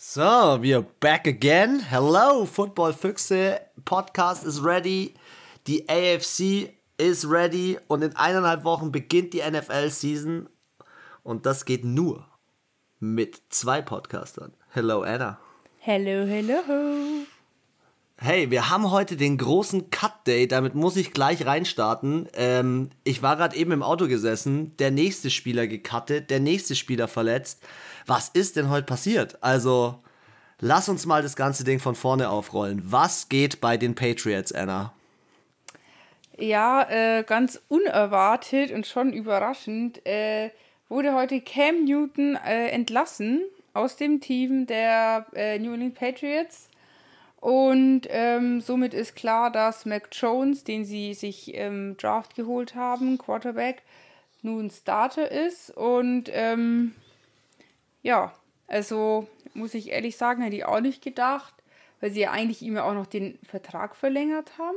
So, wir back again. Hello, Football Füchse. Podcast is ready. Die AFC is ready. Und in eineinhalb Wochen beginnt die NFL-Season. Und das geht nur mit zwei Podcastern. Hello, Anna. Hello, hello. Hey, wir haben heute den großen Cut Day, damit muss ich gleich reinstarten. Ähm, ich war gerade eben im Auto gesessen, der nächste Spieler gecuttet, der nächste Spieler verletzt was ist denn heute passiert? Also, lass uns mal das ganze Ding von vorne aufrollen. Was geht bei den Patriots, Anna? Ja, äh, ganz unerwartet und schon überraschend äh, wurde heute Cam Newton äh, entlassen aus dem Team der äh, New England Patriots. Und ähm, somit ist klar, dass Mac Jones, den sie sich im Draft geholt haben, Quarterback, nun Starter ist. Und ähm, ja, also muss ich ehrlich sagen, hätte ich auch nicht gedacht, weil sie ja eigentlich ihm ja auch noch den Vertrag verlängert haben.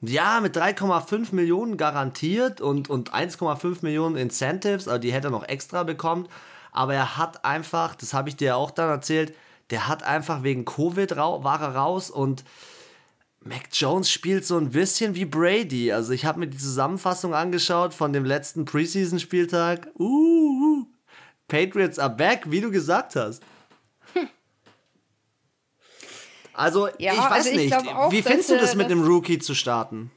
Ja, mit 3,5 Millionen garantiert und, und 1,5 Millionen Incentives, also die hätte er noch extra bekommen. Aber er hat einfach, das habe ich dir auch dann erzählt, der hat einfach wegen Covid war er raus und Mac Jones spielt so ein bisschen wie Brady. Also ich habe mir die Zusammenfassung angeschaut von dem letzten Preseason-Spieltag. Uh, Patriots are back, wie du gesagt hast. Also, ja, ich weiß also ich nicht. Auch, wie findest du das mit dem Rookie zu starten?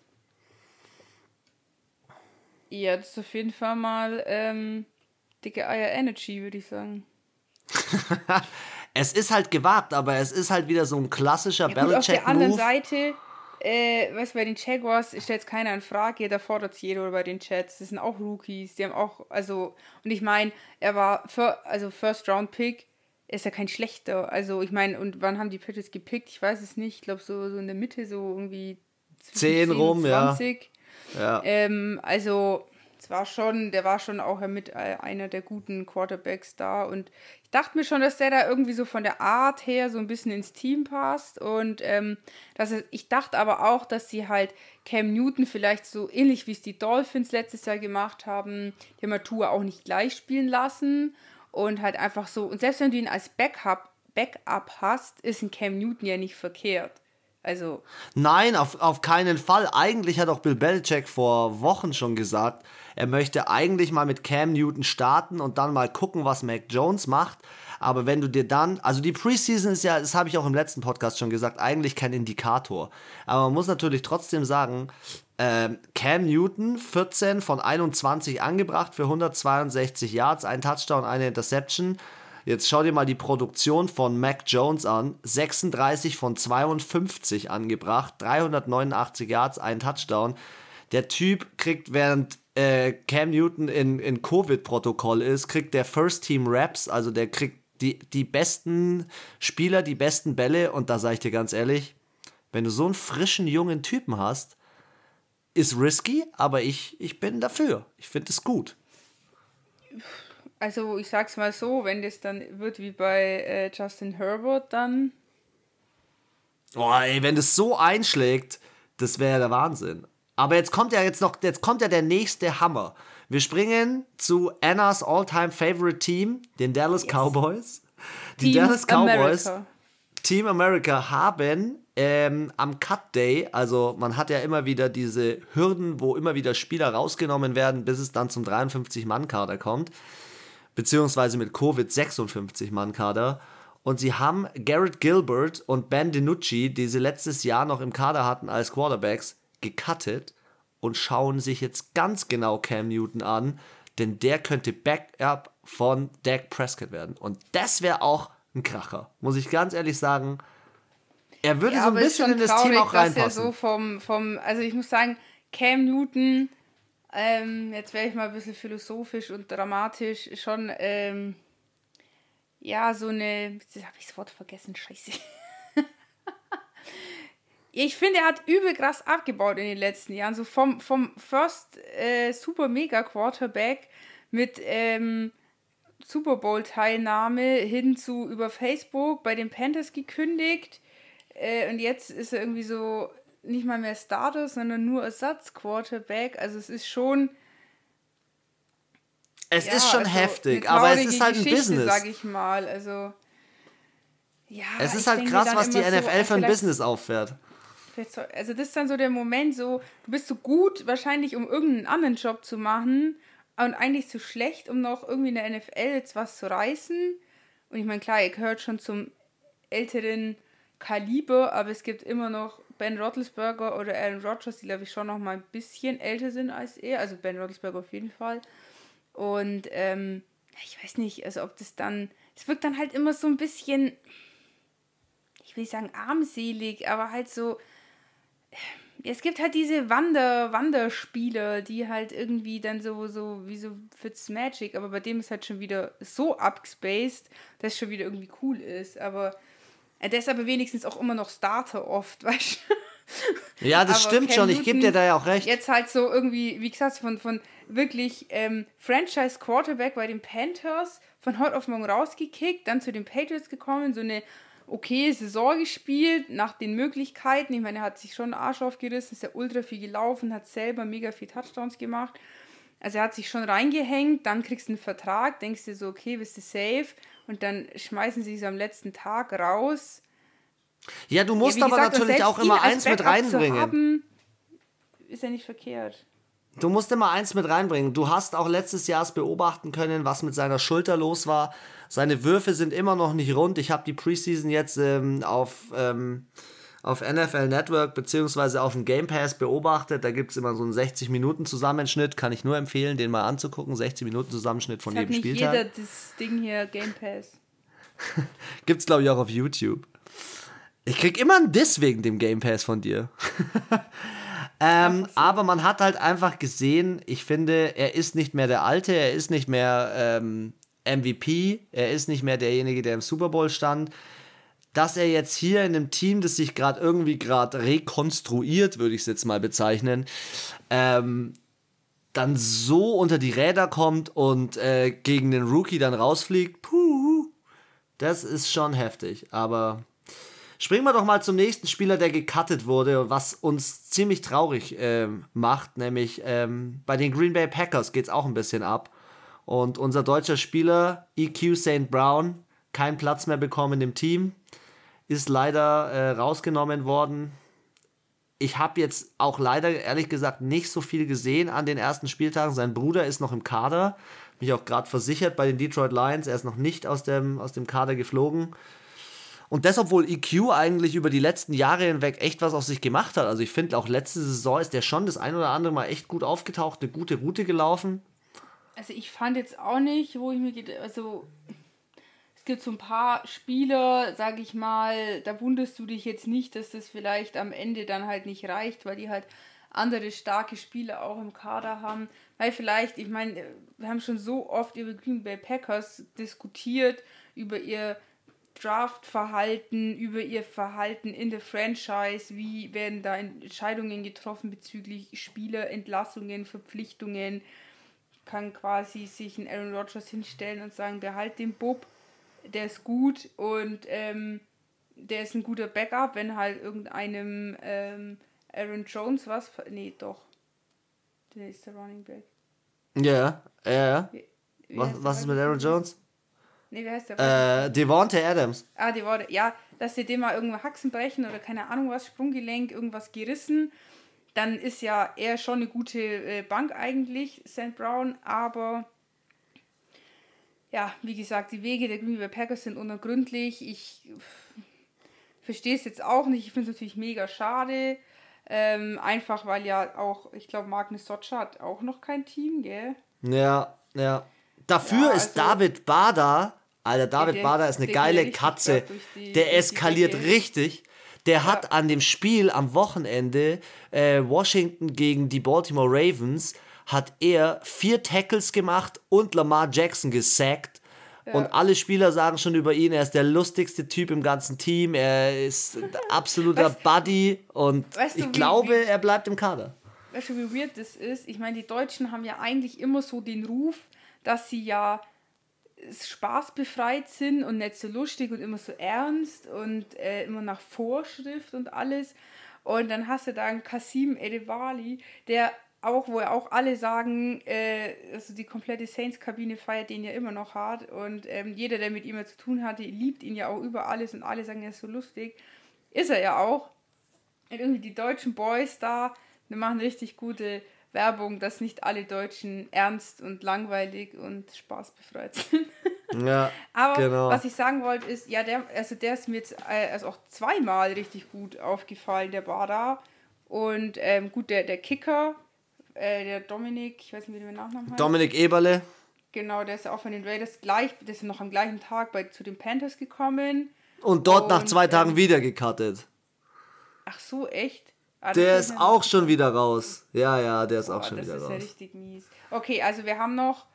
Ja, das ist auf jeden Fall mal ähm, dicke Eier Energy, würde ich sagen. es ist halt gewagt, aber es ist halt wieder so ein klassischer ja, Belichick-Move. Auf der anderen Seite äh, weißt du, bei den Jaguars stellt es keiner in Frage, da fordert es jeder oder bei den Chats. Das sind auch Rookies, die haben auch, also, und ich meine, er war, für, also First Round Pick, ist ja kein schlechter. Also, ich meine, und wann haben die Patriots gepickt? Ich weiß es nicht. Ich glaube, so, so in der Mitte, so irgendwie 10, 10 rum, 20. ja. ja. Ähm, also, es war schon, der war schon auch mit äh, einer der guten Quarterbacks da. Und ich dachte mir schon, dass der da irgendwie so von der Art her so ein bisschen ins Team passt. Und ähm, dass es, ich dachte aber auch, dass sie halt Cam Newton vielleicht so ähnlich wie es die Dolphins letztes Jahr gemacht haben, die haben auch nicht gleich spielen lassen. Und halt einfach so und selbst wenn du ihn als Backup Backup hast, ist ein Cam Newton ja nicht verkehrt. Also. Nein, auf, auf keinen Fall. Eigentlich hat auch Bill Belichick vor Wochen schon gesagt, er möchte eigentlich mal mit Cam Newton starten und dann mal gucken, was Mac Jones macht. Aber wenn du dir dann, also die Preseason ist ja, das habe ich auch im letzten Podcast schon gesagt, eigentlich kein Indikator. Aber man muss natürlich trotzdem sagen, äh, Cam Newton, 14 von 21 angebracht für 162 Yards, ein Touchdown, eine Interception. Jetzt schau dir mal die Produktion von Mac Jones an. 36 von 52 angebracht, 389 Yards, ein Touchdown. Der Typ kriegt, während äh, Cam Newton in, in Covid-Protokoll ist, kriegt der First Team Raps, also der kriegt die, die besten Spieler, die besten Bälle. Und da sage ich dir ganz ehrlich, wenn du so einen frischen, jungen Typen hast, ist risky, aber ich, ich bin dafür. Ich finde es gut. Also ich sag's mal so, wenn das dann wird wie bei äh, Justin Herbert, dann. Oh, ey, wenn das so einschlägt, das wäre der Wahnsinn. Aber jetzt kommt ja jetzt noch, jetzt kommt ja der nächste Hammer. Wir springen zu Annas all-time favorite Team, den Dallas yes. Cowboys. Die Team Dallas Cowboys, America. Team America, haben ähm, am Cut Day, also man hat ja immer wieder diese Hürden, wo immer wieder Spieler rausgenommen werden, bis es dann zum 53-Mann-Kader kommt, beziehungsweise mit Covid 56-Mann-Kader. Und sie haben Garrett Gilbert und Ben DiNucci, die sie letztes Jahr noch im Kader hatten als Quarterbacks, gecuttet und schauen sich jetzt ganz genau Cam Newton an, denn der könnte Backup von Dak Prescott werden. Und das wäre auch ein Kracher, muss ich ganz ehrlich sagen. Er würde ja, so ein bisschen in das traurig, Team auch reinpassen. so vom, vom, also ich muss sagen, Cam Newton, ähm, jetzt wäre ich mal ein bisschen philosophisch und dramatisch, schon, ähm, ja, so eine, jetzt habe ich das Wort vergessen, scheiße. ich finde, er hat übel krass abgebaut in den letzten Jahren. So vom, vom First äh, Super Mega Quarterback mit ähm, Super Bowl Teilnahme hin zu über Facebook bei den Panthers gekündigt. Äh, und jetzt ist er irgendwie so nicht mal mehr Starter, sondern nur Ersatz-Quarterback. Also es ist schon. Es ja, ist schon also heftig, aber es ist halt ein Business. sag ich mal. Also Ja, es ist halt krass, was die NFL so, für ein Business auffährt. Also das ist dann so der Moment, so du bist so gut wahrscheinlich, um irgendeinen anderen Job zu machen und eigentlich zu schlecht, um noch irgendwie in der NFL jetzt was zu reißen. Und ich meine, klar, ihr gehört schon zum älteren Kaliber, aber es gibt immer noch Ben Roethlisberger oder Aaron Rodgers, die glaube ich schon noch mal ein bisschen älter sind als er. Also Ben Roethlisberger auf jeden Fall. Und ähm, ich weiß nicht, also ob das dann, es wirkt dann halt immer so ein bisschen, ich will nicht sagen armselig, aber halt so, es gibt halt diese Wander, Wanderspieler, die halt irgendwie dann so, so, wie so Fitzmagic, aber bei dem ist halt schon wieder so abgespaced, dass es schon wieder irgendwie cool ist. Aber der ist aber wenigstens auch immer noch Starter oft, weißt du? Ja, das aber stimmt Cam schon, ich gebe dir da ja auch recht. Jetzt halt so irgendwie, wie gesagt, von, von wirklich ähm, Franchise Quarterback bei den Panthers von heute auf morgen rausgekickt, dann zu den Patriots gekommen, so eine okay Saison gespielt, nach den Möglichkeiten. Ich meine, er hat sich schon den Arsch aufgerissen, ist ja ultra viel gelaufen, hat selber mega viel Touchdowns gemacht. Also er hat sich schon reingehängt, dann kriegst du einen Vertrag, denkst dir so, okay, bist du safe und dann schmeißen sie es am letzten Tag raus. Ja, du musst ja, aber gesagt, natürlich auch immer eins mit reinbringen. Haben, ist ja nicht verkehrt. Du musst immer eins mit reinbringen. Du hast auch letztes Jahr beobachten können, was mit seiner Schulter los war. Seine Würfe sind immer noch nicht rund. Ich habe die Preseason jetzt ähm, auf, ähm, auf NFL Network beziehungsweise auf dem Game Pass beobachtet. Da gibt es immer so einen 60-Minuten-Zusammenschnitt. Kann ich nur empfehlen, den mal anzugucken. 60-Minuten-Zusammenschnitt von das jedem Spieltag. Nicht jeder das Ding hier Game Pass. gibt es, glaube ich, auch auf YouTube. Ich krieg immer einen Diss wegen dem Game Pass von dir. ähm, so. Aber man hat halt einfach gesehen, ich finde, er ist nicht mehr der Alte, er ist nicht mehr ähm, MVP, er ist nicht mehr derjenige, der im Super Bowl stand. Dass er jetzt hier in einem Team, das sich gerade irgendwie gerade rekonstruiert, würde ich es jetzt mal bezeichnen, ähm, dann so unter die Räder kommt und äh, gegen den Rookie dann rausfliegt, puh, das ist schon heftig. Aber springen wir doch mal zum nächsten Spieler, der gecuttet wurde, was uns ziemlich traurig äh, macht, nämlich ähm, bei den Green Bay Packers geht es auch ein bisschen ab. Und unser deutscher Spieler, EQ St. Brown, keinen Platz mehr bekommen im Team, ist leider äh, rausgenommen worden. Ich habe jetzt auch leider, ehrlich gesagt, nicht so viel gesehen an den ersten Spieltagen. Sein Bruder ist noch im Kader, mich auch gerade versichert bei den Detroit Lions. Er ist noch nicht aus dem, aus dem Kader geflogen. Und das, obwohl EQ eigentlich über die letzten Jahre hinweg echt was aus sich gemacht hat. Also ich finde, auch letzte Saison ist der schon das ein oder andere Mal echt gut aufgetaucht, eine gute Route gelaufen also ich fand jetzt auch nicht, wo ich mir geht, also es gibt so ein paar Spieler, sag ich mal, da wunderst du dich jetzt nicht, dass das vielleicht am Ende dann halt nicht reicht, weil die halt andere starke Spieler auch im Kader haben. Weil vielleicht, ich meine, wir haben schon so oft über Green Bay Packers diskutiert, über ihr Draftverhalten, über ihr Verhalten in der Franchise, wie werden da Entscheidungen getroffen bezüglich Spielerentlassungen, Verpflichtungen, kann quasi sich ein Aaron Rodgers hinstellen und sagen, behalt den Bub, der ist gut und ähm, der ist ein guter Backup, wenn halt irgendeinem ähm, Aaron Jones was. Nee, doch. Der ist der Running Back. Ja, ja. Wie, wie was, was ist mit Aaron Jones? Nee, wie heißt der? Äh, Devontae Adams. Ah, Devontae, ja, dass sie dem mal irgendwo Haxen brechen oder keine Ahnung was, Sprunggelenk, irgendwas gerissen dann ist ja er schon eine gute äh, Bank eigentlich, St. Brown, aber ja, wie gesagt, die Wege der Green Bay Packers sind unergründlich. Ich verstehe es jetzt auch nicht. Ich finde es natürlich mega schade. Ähm, einfach weil ja auch, ich glaube, Magnus Socha hat auch noch kein Team, gell? Ja, ja. Dafür ja, ist also, David Bader, Alter, David der, Bader ist eine geile Katze. Die, der eskaliert richtig. Der hat an dem Spiel am Wochenende äh, Washington gegen die Baltimore Ravens hat er vier Tackles gemacht und Lamar Jackson gesackt. Ja. Und alle Spieler sagen schon über ihn, er ist der lustigste Typ im ganzen Team. Er ist ein absoluter weißt, Buddy und weißt du, ich wie, glaube, wie, er bleibt im Kader. Weißt du, wie weird das ist? Ich meine, die Deutschen haben ja eigentlich immer so den Ruf, dass sie ja spaßbefreit sind und nicht so lustig und immer so ernst und äh, immer nach Vorschrift und alles. Und dann hast du da einen Kasim Edewali, der auch, wo auch alle sagen, äh, also die komplette Saints-Kabine feiert den ja immer noch hart und ähm, jeder, der mit ihm ja zu tun hatte, liebt ihn ja auch über alles und alle sagen, er ist so lustig. Ist er ja auch. Und irgendwie die deutschen Boys da, die machen richtig gute Werbung, dass nicht alle Deutschen ernst und langweilig und spaßbefreit sind. Ja, Aber genau. was ich sagen wollte ist, ja, der, also der ist mir jetzt äh, also auch zweimal richtig gut aufgefallen, der Bada. Und ähm, gut, der, der Kicker, äh, der Dominik, ich weiß nicht, wie der mit Nachnamen heißt. Dominik Eberle. Genau, der ist auch von den Raiders gleich, der ist noch am gleichen Tag bei, zu den Panthers gekommen. Und dort und, nach zwei Tagen ähm, wieder gecuttet. Ach so, echt? Ah, der ist auch schon wieder raus. Ja, ja, der ist Boah, auch schon wieder raus. Das ist ja richtig mies. Okay, also wir haben noch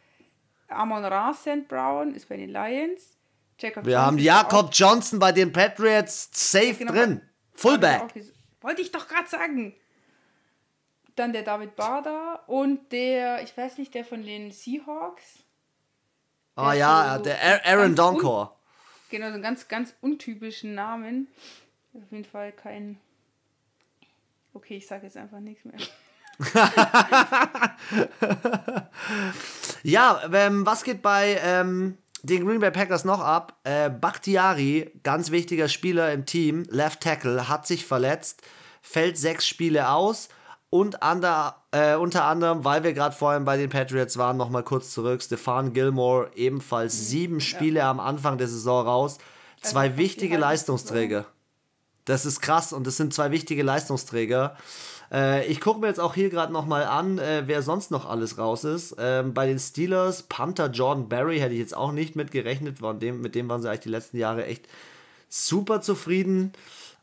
Amon Ra St. Brown, ist bei den Lions. Jacob wir Johnson haben Jakob Johnson bei den Patriots safe genau, drin. Fullback. Wollte ich doch gerade sagen. Dann der David Bader und der, ich weiß nicht, der von den Seahawks. Ah ja, so der Aaron Donkor. Genau, so einen ganz, ganz untypischen Namen. Auf jeden Fall kein Okay, ich sage jetzt einfach nichts mehr. ja, ähm, was geht bei ähm, den Green Bay Packers noch ab? Äh, Bakhtiari, ganz wichtiger Spieler im Team, Left Tackle, hat sich verletzt, fällt sechs Spiele aus und ander, äh, unter anderem, weil wir gerade vorhin bei den Patriots waren, nochmal kurz zurück, Stefan Gilmore, ebenfalls mhm, sieben Spiele ja. am Anfang der Saison raus. Also Zwei wichtige Leistungsträger. Das ist krass und das sind zwei wichtige Leistungsträger. Äh, ich gucke mir jetzt auch hier gerade nochmal an, äh, wer sonst noch alles raus ist. Ähm, bei den Steelers, Panther Jordan Barry hätte ich jetzt auch nicht mit gerechnet. Dem, mit dem waren sie eigentlich die letzten Jahre echt super zufrieden.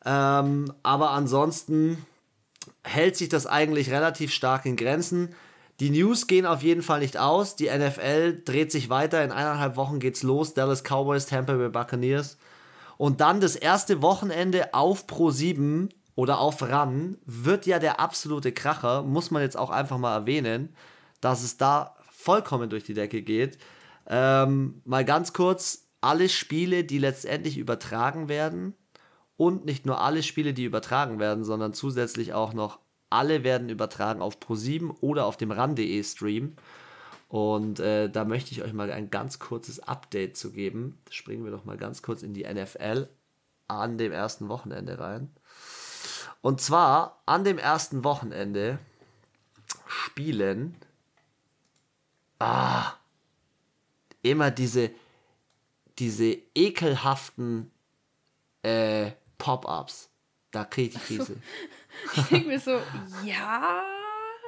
Ähm, aber ansonsten hält sich das eigentlich relativ stark in Grenzen. Die News gehen auf jeden Fall nicht aus. Die NFL dreht sich weiter. In eineinhalb Wochen geht's los. Dallas Cowboys, Tampa Bay Buccaneers. Und dann das erste Wochenende auf Pro 7 oder auf RAN wird ja der absolute Kracher, muss man jetzt auch einfach mal erwähnen, dass es da vollkommen durch die Decke geht. Ähm, mal ganz kurz, alle Spiele, die letztendlich übertragen werden und nicht nur alle Spiele, die übertragen werden, sondern zusätzlich auch noch alle werden übertragen auf Pro7 oder auf dem RAN.de Stream. Und äh, da möchte ich euch mal ein ganz kurzes Update zu geben. Springen wir doch mal ganz kurz in die NFL an dem ersten Wochenende rein. Und zwar an dem ersten Wochenende spielen ah, immer diese, diese ekelhaften äh, Pop-ups. Da kriege ich die Krise. Ich denke mir so, ja,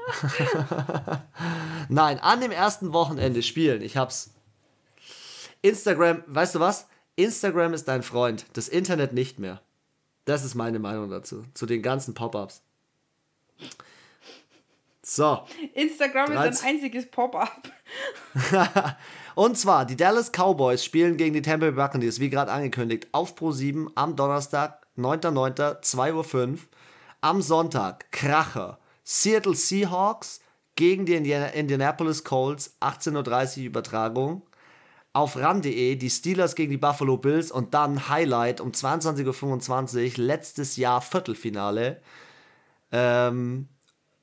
Nein, an dem ersten Wochenende spielen. Ich hab's. Instagram, weißt du was? Instagram ist dein Freund, das Internet nicht mehr. Das ist meine Meinung dazu, zu den ganzen Pop-ups. So. Instagram 13. ist ein einziges Pop-up. Und zwar, die Dallas Cowboys spielen gegen die Tampa Bay Buccaneers, wie gerade angekündigt, auf Pro 7 am Donnerstag, 9.9., 2.05 Uhr. Am Sonntag, Kracher. Seattle Seahawks gegen die Indianapolis Colts, 18.30 Uhr Übertragung. Auf ram.de die Steelers gegen die Buffalo Bills und dann Highlight um 22.25 Uhr, letztes Jahr Viertelfinale. Ähm,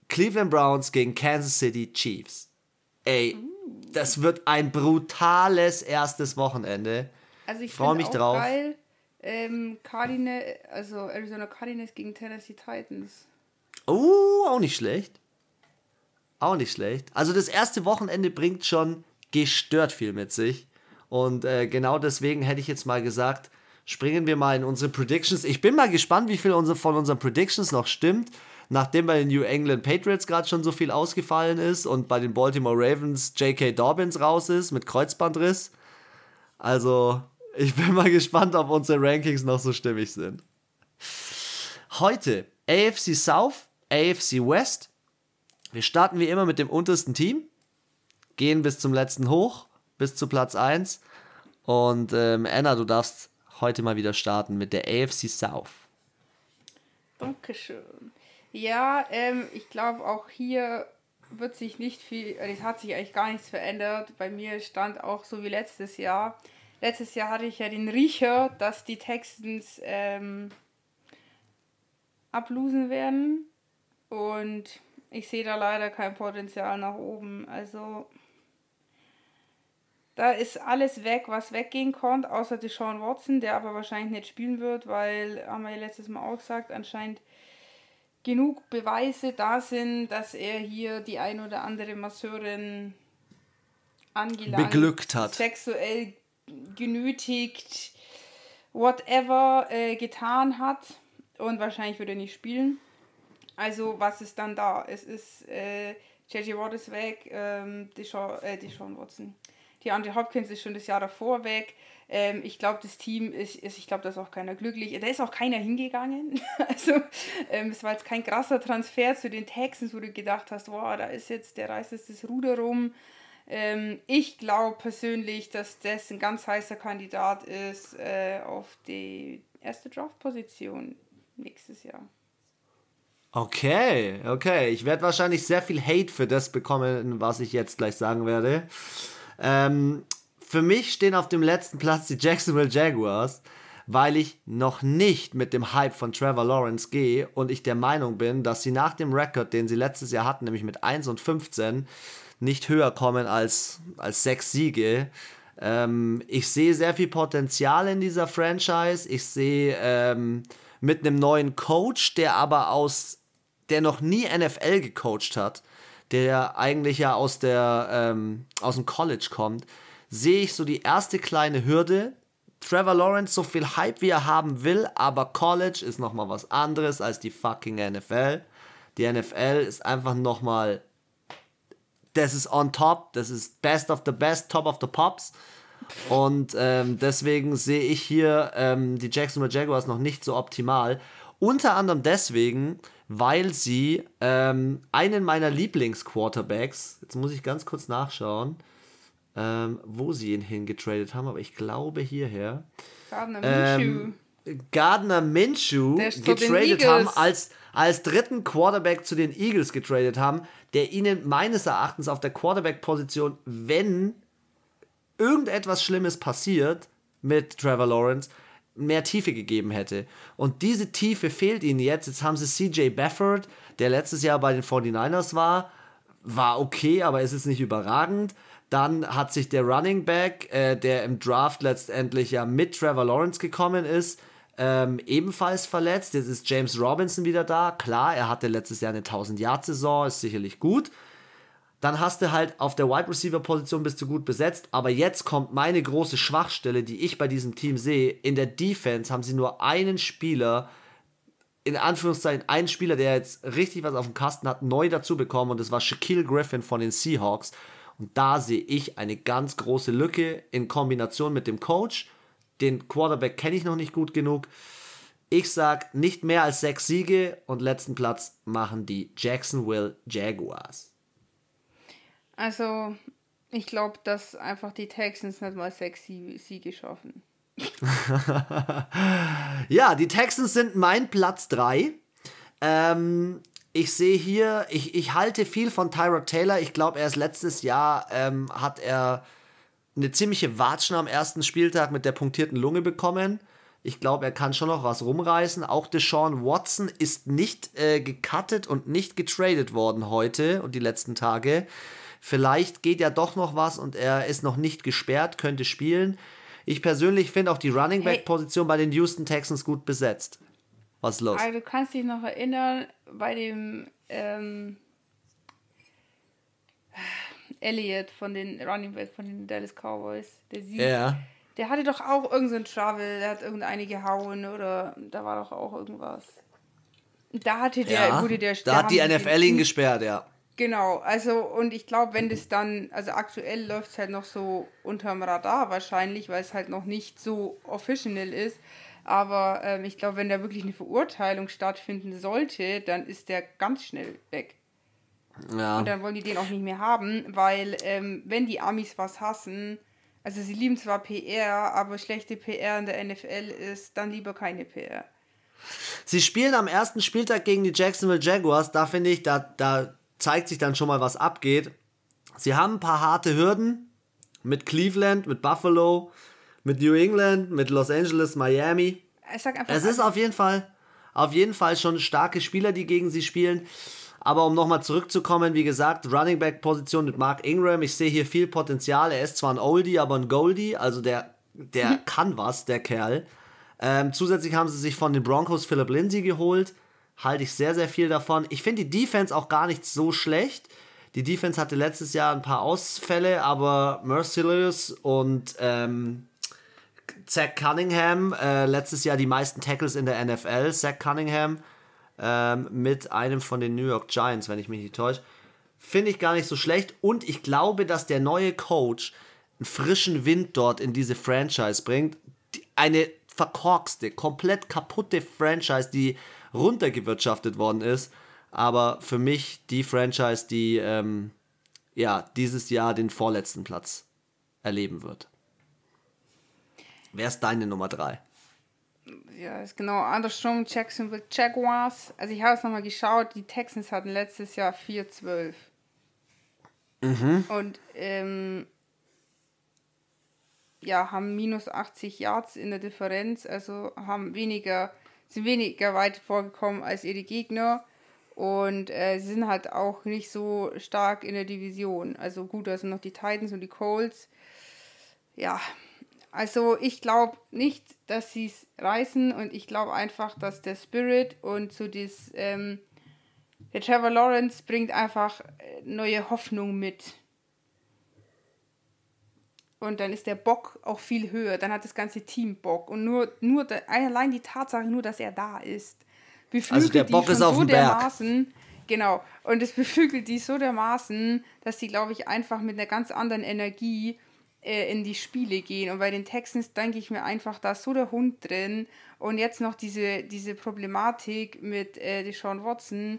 Cleveland Browns gegen Kansas City Chiefs. Ey, das wird ein brutales erstes Wochenende. Also ich freue mich drauf. Geil, ähm, Cardinal, also Arizona Cardinals gegen Tennessee Titans. Oh, auch nicht schlecht. Auch nicht schlecht. Also das erste Wochenende bringt schon gestört viel mit sich. Und äh, genau deswegen hätte ich jetzt mal gesagt, springen wir mal in unsere Predictions. Ich bin mal gespannt, wie viel unser, von unseren Predictions noch stimmt. Nachdem bei den New England Patriots gerade schon so viel ausgefallen ist und bei den Baltimore Ravens J.K. Dobbins raus ist mit Kreuzbandriss. Also, ich bin mal gespannt, ob unsere Rankings noch so stimmig sind. Heute AFC South AFC West. Wir starten wie immer mit dem untersten Team, gehen bis zum letzten hoch, bis zu Platz 1. Und ähm, Anna, du darfst heute mal wieder starten mit der AFC South. Dankeschön. Ja, ähm, ich glaube auch hier wird sich nicht viel, also es hat sich eigentlich gar nichts verändert. Bei mir stand auch so wie letztes Jahr. Letztes Jahr hatte ich ja den Riecher, dass die Texans ähm, ablosen werden. Und Ich sehe da leider kein Potenzial nach oben. Also da ist alles weg, was weggehen konnte, außer Deshaun Watson, der aber wahrscheinlich nicht spielen wird, weil, haben wir ja letztes Mal auch gesagt, anscheinend genug Beweise da sind, dass er hier die ein oder andere Masseurin angelangt, beglückt hat, sexuell genötigt, whatever äh, getan hat und wahrscheinlich würde er nicht spielen. Also was ist dann da? Es ist äh, JJ Watt ist weg, ähm, Deshaun, äh, Deshaun Watson. Die Andre Hopkins ist schon das Jahr davor weg. Ähm, ich glaube, das Team ist, ist ich glaube, da ist auch keiner glücklich. Da ist auch keiner hingegangen. also, ähm, es war jetzt kein krasser Transfer zu den Texans, wo du gedacht hast, wow, da ist jetzt, der reißt jetzt das Ruder rum. Ähm, ich glaube persönlich, dass das ein ganz heißer Kandidat ist äh, auf die erste Draft-Position nächstes Jahr. Okay, okay. Ich werde wahrscheinlich sehr viel Hate für das bekommen, was ich jetzt gleich sagen werde. Ähm, für mich stehen auf dem letzten Platz die Jacksonville Jaguars, weil ich noch nicht mit dem Hype von Trevor Lawrence gehe und ich der Meinung bin, dass sie nach dem Rekord, den sie letztes Jahr hatten, nämlich mit 1 und 15, nicht höher kommen als, als sechs Siege. Ähm, ich sehe sehr viel Potenzial in dieser Franchise. Ich sehe ähm, mit einem neuen Coach, der aber aus, der noch nie NFL gecoacht hat, der eigentlich ja aus, der, ähm, aus dem College kommt, sehe ich so die erste kleine Hürde. Trevor Lawrence, so viel Hype wie er haben will, aber College ist nochmal was anderes als die fucking NFL. Die NFL ist einfach nochmal, das ist on top, das ist best of the best, top of the pops. Und ähm, deswegen sehe ich hier ähm, die Jacksonville Jaguars noch nicht so optimal. Unter anderem deswegen, weil sie ähm, einen meiner Lieblingsquarterbacks, jetzt muss ich ganz kurz nachschauen, ähm, wo sie ihn hingetradet haben, aber ich glaube hierher. Gardner Minshew. Gardner Minshew getradet haben, als, als dritten Quarterback zu den Eagles getradet haben, der ihnen meines Erachtens auf der Quarterback-Position, wenn irgendetwas Schlimmes passiert mit Trevor Lawrence, mehr Tiefe gegeben hätte. Und diese Tiefe fehlt ihnen jetzt. Jetzt haben sie CJ Bafford, der letztes Jahr bei den 49ers war, war okay, aber es ist nicht überragend. Dann hat sich der Running Back, äh, der im Draft letztendlich ja mit Trevor Lawrence gekommen ist, ähm, ebenfalls verletzt. Jetzt ist James Robinson wieder da. Klar, er hatte letztes Jahr eine 1000-Yard-Saison, ist sicherlich gut dann hast du halt auf der Wide Receiver Position bist du gut besetzt, aber jetzt kommt meine große Schwachstelle, die ich bei diesem Team sehe. In der Defense haben sie nur einen Spieler, in Anführungszeichen einen Spieler, der jetzt richtig was auf dem Kasten hat, neu dazu bekommen und das war Shaquille Griffin von den Seahawks. Und da sehe ich eine ganz große Lücke in Kombination mit dem Coach. Den Quarterback kenne ich noch nicht gut genug. Ich sag nicht mehr als sechs Siege und letzten Platz machen die Jacksonville Jaguars. Also, ich glaube, dass einfach die Texans nicht mal sechs Siege schaffen. ja, die Texans sind mein Platz 3. Ähm, ich sehe hier, ich, ich halte viel von Tyrod Taylor. Ich glaube, erst letztes Jahr ähm, hat er eine ziemliche Watschen am ersten Spieltag mit der punktierten Lunge bekommen. Ich glaube, er kann schon noch was rumreißen. Auch Deshaun Watson ist nicht äh, gecuttet und nicht getradet worden heute und die letzten Tage. Vielleicht geht ja doch noch was und er ist noch nicht gesperrt, könnte spielen. Ich persönlich finde auch die Running Back Position hey. bei den Houston Texans gut besetzt. Was ist los? Also, du kannst dich noch erinnern, bei dem ähm, Elliott von den Running Back von den Dallas Cowboys, der Sieg. Ja. Der hatte doch auch irgendeinen so Trouble, der hat irgendeine gehauen oder da war doch auch irgendwas. Da hatte der, ja, wurde der Da hat die NFL ihn gesperrt, ja. Genau, also und ich glaube, wenn das dann, also aktuell läuft es halt noch so unterm Radar wahrscheinlich, weil es halt noch nicht so official ist. Aber ähm, ich glaube, wenn da wirklich eine Verurteilung stattfinden sollte, dann ist der ganz schnell weg. Ja. Und dann wollen die den auch nicht mehr haben, weil ähm, wenn die Amis was hassen, also sie lieben zwar PR, aber schlechte PR in der NFL ist dann lieber keine PR. Sie spielen am ersten Spieltag gegen die Jacksonville Jaguars, da finde ich, da, da zeigt sich dann schon mal, was abgeht. Sie haben ein paar harte Hürden mit Cleveland, mit Buffalo, mit New England, mit Los Angeles, Miami. es ist auf jeden Fall, auf jeden Fall schon starke Spieler, die gegen sie spielen. Aber um nochmal zurückzukommen, wie gesagt, Running Back Position mit Mark Ingram. Ich sehe hier viel Potenzial. Er ist zwar ein Oldie, aber ein Goldie. Also der, der mhm. kann was, der Kerl. Ähm, zusätzlich haben sie sich von den Broncos Philip Lindsay geholt. Halte ich sehr, sehr viel davon. Ich finde die Defense auch gar nicht so schlecht. Die Defense hatte letztes Jahr ein paar Ausfälle, aber Merciless und ähm, Zach Cunningham, äh, letztes Jahr die meisten Tackles in der NFL. Zach Cunningham ähm, mit einem von den New York Giants, wenn ich mich nicht täusche. Finde ich gar nicht so schlecht. Und ich glaube, dass der neue Coach einen frischen Wind dort in diese Franchise bringt. Eine verkorkste, komplett kaputte Franchise, die runtergewirtschaftet worden ist. Aber für mich die Franchise, die ähm, ja, dieses Jahr den vorletzten Platz erleben wird. Wer ist deine Nummer 3? Ja, ist genau andersrum. Jacksonville Jaguars. Also ich habe es nochmal geschaut. Die Texans hatten letztes Jahr 4-12. Mhm. Und ähm, ja, haben minus 80 Yards in der Differenz. Also haben weniger, sind weniger weit vorgekommen als ihre Gegner. Und äh, sie sind halt auch nicht so stark in der Division. Also gut, da sind noch die Titans und die Colts. Ja, also ich glaube nicht, dass sie es reißen und ich glaube einfach, dass der Spirit und so das, ähm, der Trevor Lawrence bringt einfach äh, neue Hoffnung mit. Und dann ist der Bock auch viel höher. Dann hat das ganze Team Bock. Und nur, nur allein die Tatsache, nur dass er da ist, beflügelt also der Bock die ist auf so dermaßen. Genau. Und es beflügelt die so dermaßen, dass sie, glaube ich, einfach mit einer ganz anderen Energie äh, in die Spiele gehen. Und bei den Texans denke ich mir einfach, da ist so der Hund drin. Und jetzt noch diese, diese Problematik mit äh, Deshaun Watson.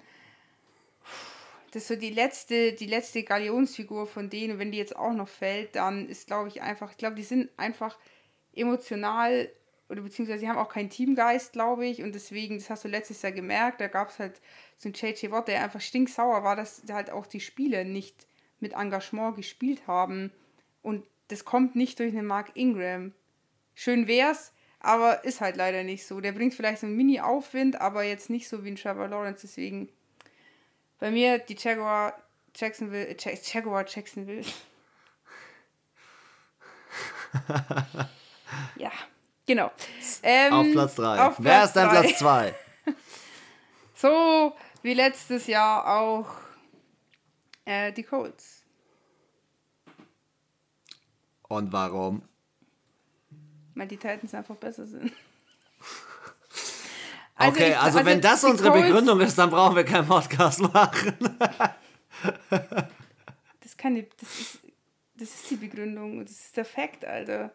Das ist so die letzte, die letzte Galionsfigur von denen. Und wenn die jetzt auch noch fällt, dann ist, glaube ich, einfach, ich glaube, die sind einfach emotional oder beziehungsweise sie haben auch keinen Teamgeist, glaube ich. Und deswegen, das hast du letztes Jahr gemerkt, da gab es halt so einen JJ Watt, der einfach stinksauer war, dass halt auch die Spieler nicht mit Engagement gespielt haben. Und das kommt nicht durch einen Mark Ingram. Schön wär's, aber ist halt leider nicht so. Der bringt vielleicht so einen Mini-Aufwind, aber jetzt nicht so wie ein Trevor Lawrence. Deswegen bei mir die Jaguar Jacksonville, äh, Jaguar Jacksonville. ja, genau. Ähm, auf Platz 3. Wer ist dein Platz 2? so wie letztes Jahr auch äh, die Colts. Und warum? Weil die Titans einfach besser sind. Also okay, ich, also, also, wenn das unsere Colts, Begründung ist, dann brauchen wir keinen Podcast machen. das, kann die, das, ist, das ist die Begründung. Das ist der Fakt, Alter.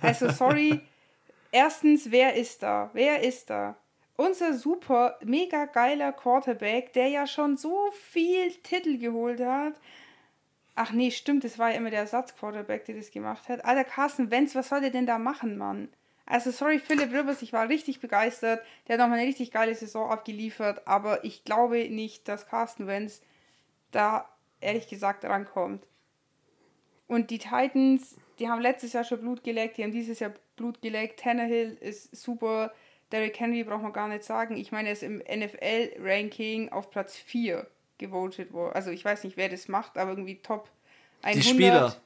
Also, sorry. Erstens, wer ist da? Wer ist da? Unser super, mega geiler Quarterback, der ja schon so viel Titel geholt hat, Ach nee, stimmt, das war ja immer der Ersatzquarterback, der das gemacht hat. Alter, Carsten Wenz, was soll der denn da machen, Mann? Also, sorry, Philipp Rivers, ich war richtig begeistert. Der hat nochmal eine richtig geile Saison abgeliefert, aber ich glaube nicht, dass Carsten Wenz da ehrlich gesagt rankommt. Und die Titans, die haben letztes Jahr schon Blut geleckt, die haben dieses Jahr Blut geleckt. Tannehill ist super. Derrick Henry braucht man gar nicht sagen. Ich meine, er ist im NFL-Ranking auf Platz 4 gewotet wurde. Also ich weiß nicht, wer das macht, aber irgendwie Top 100. Die Spieler.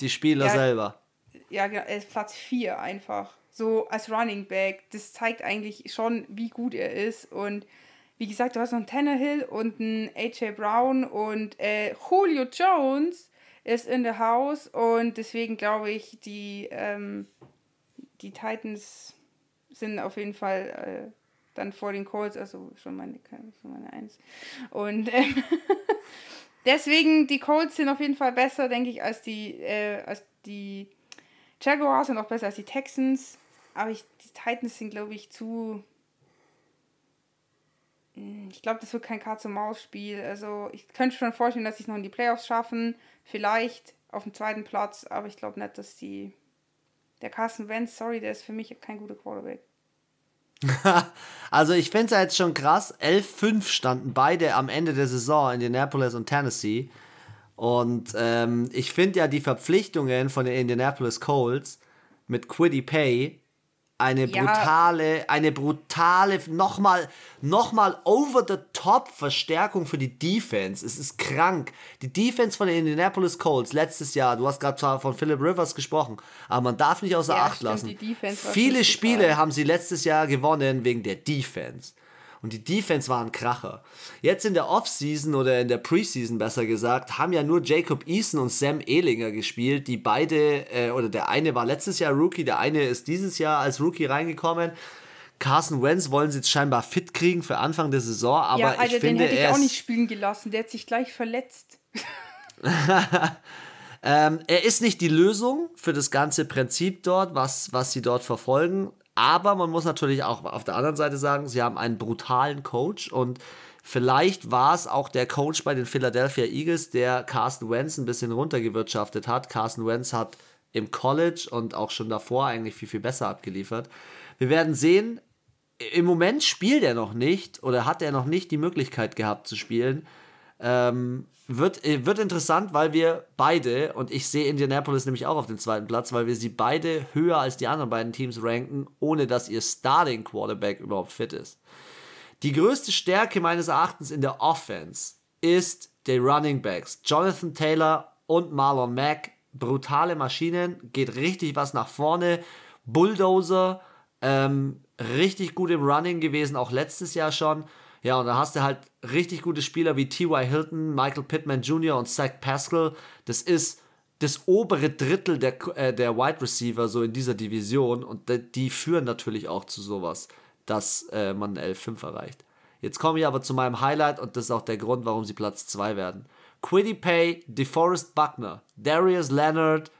Die Spieler ja, selber. Ja, genau, er ist Platz 4 einfach. So als Running Back. Das zeigt eigentlich schon, wie gut er ist. Und wie gesagt, du hast noch einen Tannehill und einen AJ Brown und äh, Julio Jones ist in der Haus und deswegen glaube ich, die, ähm, die Titans sind auf jeden Fall äh, dann vor den Colts, also schon meine, schon meine Eins. Und ähm, deswegen, die Colts sind auf jeden Fall besser, denke ich, als die, äh, als die Jaguars und auch besser als die Texans. Aber ich, die Titans sind, glaube ich, zu. Hm, ich glaube, das wird kein Katz-und-Maus-Spiel. Also, ich könnte schon vorstellen, dass sie es noch in die Playoffs schaffen. Vielleicht auf dem zweiten Platz, aber ich glaube nicht, dass die. Der Carson Wentz, sorry, der ist für mich kein guter Quarterback. also ich finde es ja jetzt schon krass. 11-5 standen beide am Ende der Saison in Indianapolis und Tennessee. Und ähm, ich finde ja die Verpflichtungen von den Indianapolis Colts mit Quiddy Pay eine Ja. brutale, eine brutale, nochmal, nochmal over the top Verstärkung für die Defense. Es ist krank. Die Defense von den Indianapolis Colts letztes Jahr, du hast gerade zwar von Philip Rivers gesprochen, aber man darf nicht außer Ja, Acht stimmt, lassen. Viele Spiele haben sie letztes Jahr gewonnen wegen der Defense. Und die Defense war ein Kracher. Jetzt in der Offseason oder in der Preseason besser gesagt, haben ja nur Jacob Eason und Sam Ehlinger gespielt, die beide, äh, oder der eine war letztes Jahr Rookie, der eine ist dieses Jahr als Rookie reingekommen. Carson Wentz wollen sie jetzt scheinbar fit kriegen für Anfang der Saison, aber ja, Alter, ich den finde, hätte ich auch nicht spielen gelassen. Der hat sich gleich verletzt. Ähm, er ist nicht die Lösung für das ganze Prinzip dort, was, was sie dort verfolgen. Aber man muss natürlich auch auf der anderen Seite sagen, sie haben einen brutalen Coach und vielleicht war es auch der Coach bei den Philadelphia Eagles, der Carson Wentz ein bisschen runtergewirtschaftet hat. Carson Wentz hat im College und auch schon davor eigentlich viel, viel besser abgeliefert. Wir werden sehen, im Moment spielt er noch nicht oder hat er noch nicht die Möglichkeit gehabt zu spielen. Ähm, wird, äh, wird interessant, weil wir beide, und ich sehe Indianapolis nämlich auch auf den zweiten Platz, weil wir sie beide höher als die anderen beiden Teams ranken, ohne dass ihr Starting Quarterback überhaupt fit ist. Die größte Stärke meines Erachtens in der Offense ist der Running Backs. Jonathan Taylor und Marlon Mack, brutale Maschinen, geht richtig was nach vorne. Bulldozer, ähm, richtig gut im Running gewesen, auch letztes Jahr schon. Ja, und da hast du halt richtig gute Spieler wie T.Y. Hilton, Michael Pittman Jr. und Zach Pascal. Das ist das obere Drittel der, äh, der Wide Receiver so in dieser Division und die, führen natürlich auch zu sowas, dass äh, man 11-5 erreicht. Jetzt komme ich aber zu meinem Highlight und das ist auch der Grund, warum sie Platz 2 werden. Quiddy Pay, DeForest Buckner, Darius Leonard,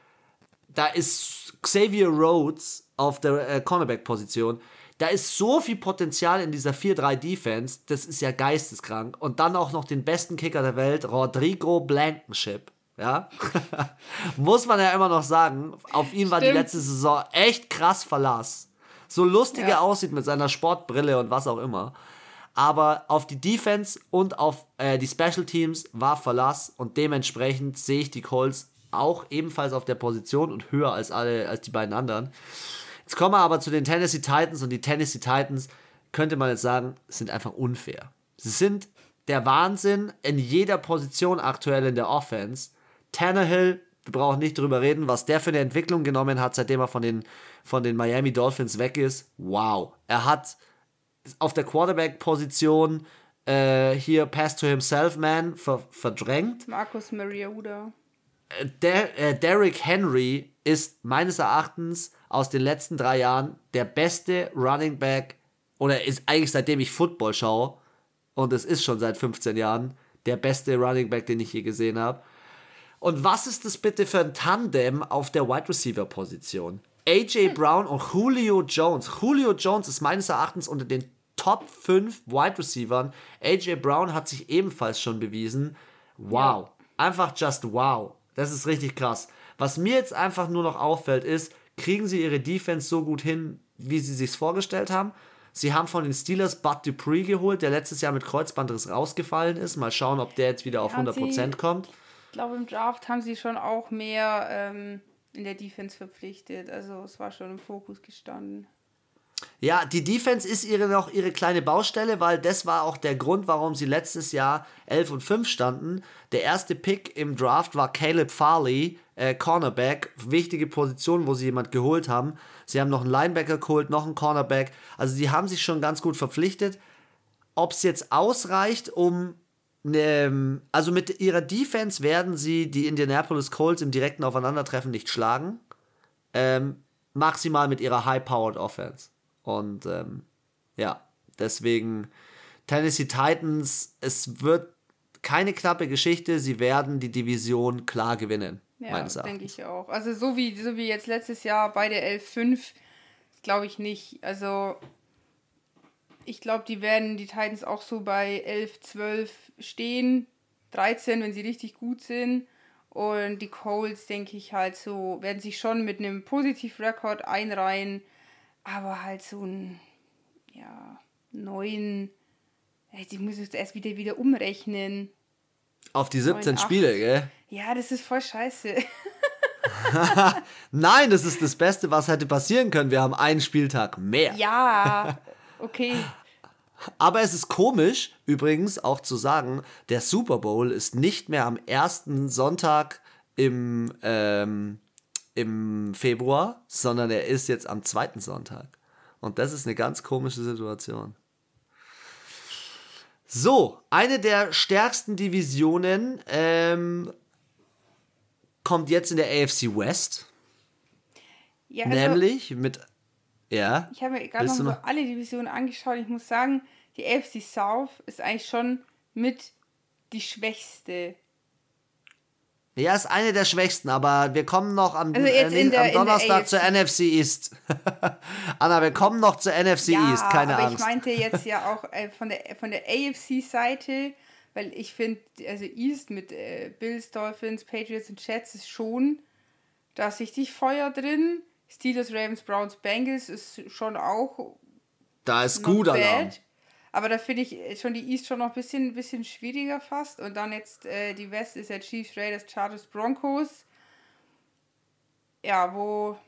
da ist Xavier Rhodes auf der äh, Cornerback-Position. Da ist so viel Potenzial in dieser 4-3-Defense, das ist ja geisteskrank. Und dann auch noch den besten Kicker der Welt, Rodrigo Blankenship. Ja, muss man ja immer noch sagen. Auf ihn war die Stimmt. letzte Saison echt krass Verlass. So lustig Ja. er aussieht mit seiner Sportbrille und was auch immer. Aber auf die Defense und auf äh, die Special Teams war Verlass und dementsprechend sehe ich die Colts auch ebenfalls auf der Position und höher als alle, als die beiden anderen. Jetzt kommen wir aber zu den Tennessee Titans und die Tennessee Titans, könnte man jetzt sagen, sind einfach unfair. Sie sind der Wahnsinn in jeder Position aktuell in der Offense. Tannehill, wir brauchen nicht drüber reden, was der für eine Entwicklung genommen hat, seitdem er von den, von den Miami Dolphins weg ist. Wow. Er hat auf der Quarterback-Position äh, hier Pass to Himself Man ver verdrängt. Markus Mariota. Der, äh, Derrick Henry ist meines Erachtens aus den letzten drei Jahren der beste Running Back oder ist eigentlich seitdem ich Football schaue und es ist schon seit 15 Jahren der beste Running Back, den ich je gesehen habe. Und was ist das bitte für ein Tandem auf der Wide Receiver Position? AJ Brown und Julio Jones. Julio Jones ist meines Erachtens unter den Top 5 Wide Receivern. AJ Brown hat sich ebenfalls schon bewiesen. Wow. Einfach just wow. Das ist richtig krass. Was mir jetzt einfach nur noch auffällt, ist, kriegen sie ihre Defense so gut hin, wie sie sich vorgestellt haben? Sie haben von den Steelers Bud Dupree geholt, der letztes Jahr mit Kreuzbandriss rausgefallen ist. Mal schauen, ob der jetzt wieder auf Haben 100% sie- kommt. Ich glaube, im Draft haben sie schon auch mehr ähm, in der Defense verpflichtet. Also es war schon im Fokus gestanden. Ja, die Defense ist ihre noch ihre kleine Baustelle, weil das war auch der Grund, warum sie letztes Jahr 11 und 5 standen. Der erste Pick im Draft war Caleb Farley, äh, Cornerback, wichtige Position, wo sie jemand geholt haben. Sie haben noch einen Linebacker geholt, noch einen Cornerback. Also die haben sich schon ganz gut verpflichtet. Ob es jetzt ausreicht, um ähm, also mit ihrer Defense werden sie die Indianapolis Colts im direkten Aufeinandertreffen nicht schlagen. Ähm, maximal mit ihrer High-Powered Offense. Und ähm, ja, deswegen Tennessee Titans, es wird keine knappe Geschichte, sie werden die Division klar gewinnen, Ja, meines denke ich auch. Also so wie, so wie jetzt letztes Jahr beide 11-5, glaube ich nicht. Also ich glaube, die werden die Titans auch so bei 11, 12 stehen. 13, wenn sie richtig gut sind. Und die Colts, denke ich, halt so, werden sich schon mit einem Positivrekord einreihen. Aber halt so ein, ja, neuen. Ich muss jetzt erst wieder wieder umrechnen. Auf die 17 9, Spiele, 8. gell? Ja, das ist voll scheiße. Nein, das ist das Beste, was hätte passieren können. Wir haben einen Spieltag mehr. Ja, okay. Aber es ist komisch, übrigens auch zu sagen, der Super Bowl ist nicht mehr am ersten Sonntag im, ähm, im Februar, sondern er ist jetzt am zweiten Sonntag. Und das ist eine ganz komische Situation. So, eine der stärksten Divisionen ähm, kommt jetzt in der AFC West. Ja, also, nämlich mit. Ja. Ich habe mir gerade noch so noch- alle Divisionen angeschaut. Ich muss sagen, die AFC South ist eigentlich schon mit die schwächste. Ja, ist eine der schwächsten, aber wir kommen noch am, Also äh, der- am Donnerstag zur NFC East. Anna, wir kommen noch zur NFC ja, East, keine aber Angst. ich meinte jetzt ja auch äh, von der von der AFC-Seite, weil ich finde, also East mit äh, Bills, Dolphins, Patriots und Jets ist schon da ist richtig Feuer drin. Steelers, Ravens, Browns, Bengals ist schon auch da ist gut Alarm. Aber da finde ich äh, schon die East schon noch ein bisschen, bisschen schwieriger fast. Und dann jetzt äh, die West ist ja Chiefs, Raiders, Chargers, Broncos. Ja, wo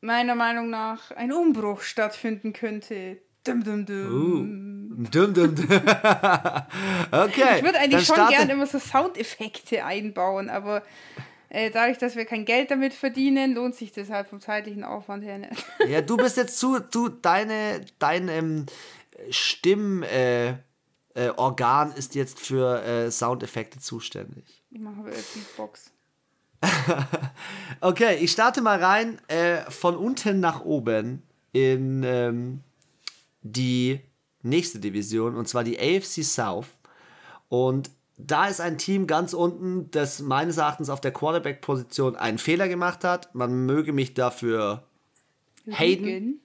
meiner Meinung nach ein Umbruch stattfinden könnte. Dum, dum, dum. Dum, dum, dum. okay. Ich würde eigentlich schon gerne immer so Soundeffekte einbauen, aber äh, dadurch, dass wir kein Geld damit verdienen, lohnt sich das halt vom zeitlichen Aufwand her nicht. Ja, du bist jetzt zu, du, deine, dein ähm, Stimm, äh, äh, ist jetzt für äh, Soundeffekte zuständig. Ich mache aber Beatbox. Okay, ich starte mal rein äh, von unten nach oben in ähm, die nächste Division und zwar die AFC South. Und da ist ein Team ganz unten, das meines Erachtens auf der Quarterback-Position einen Fehler gemacht hat. Man möge mich dafür Hayden.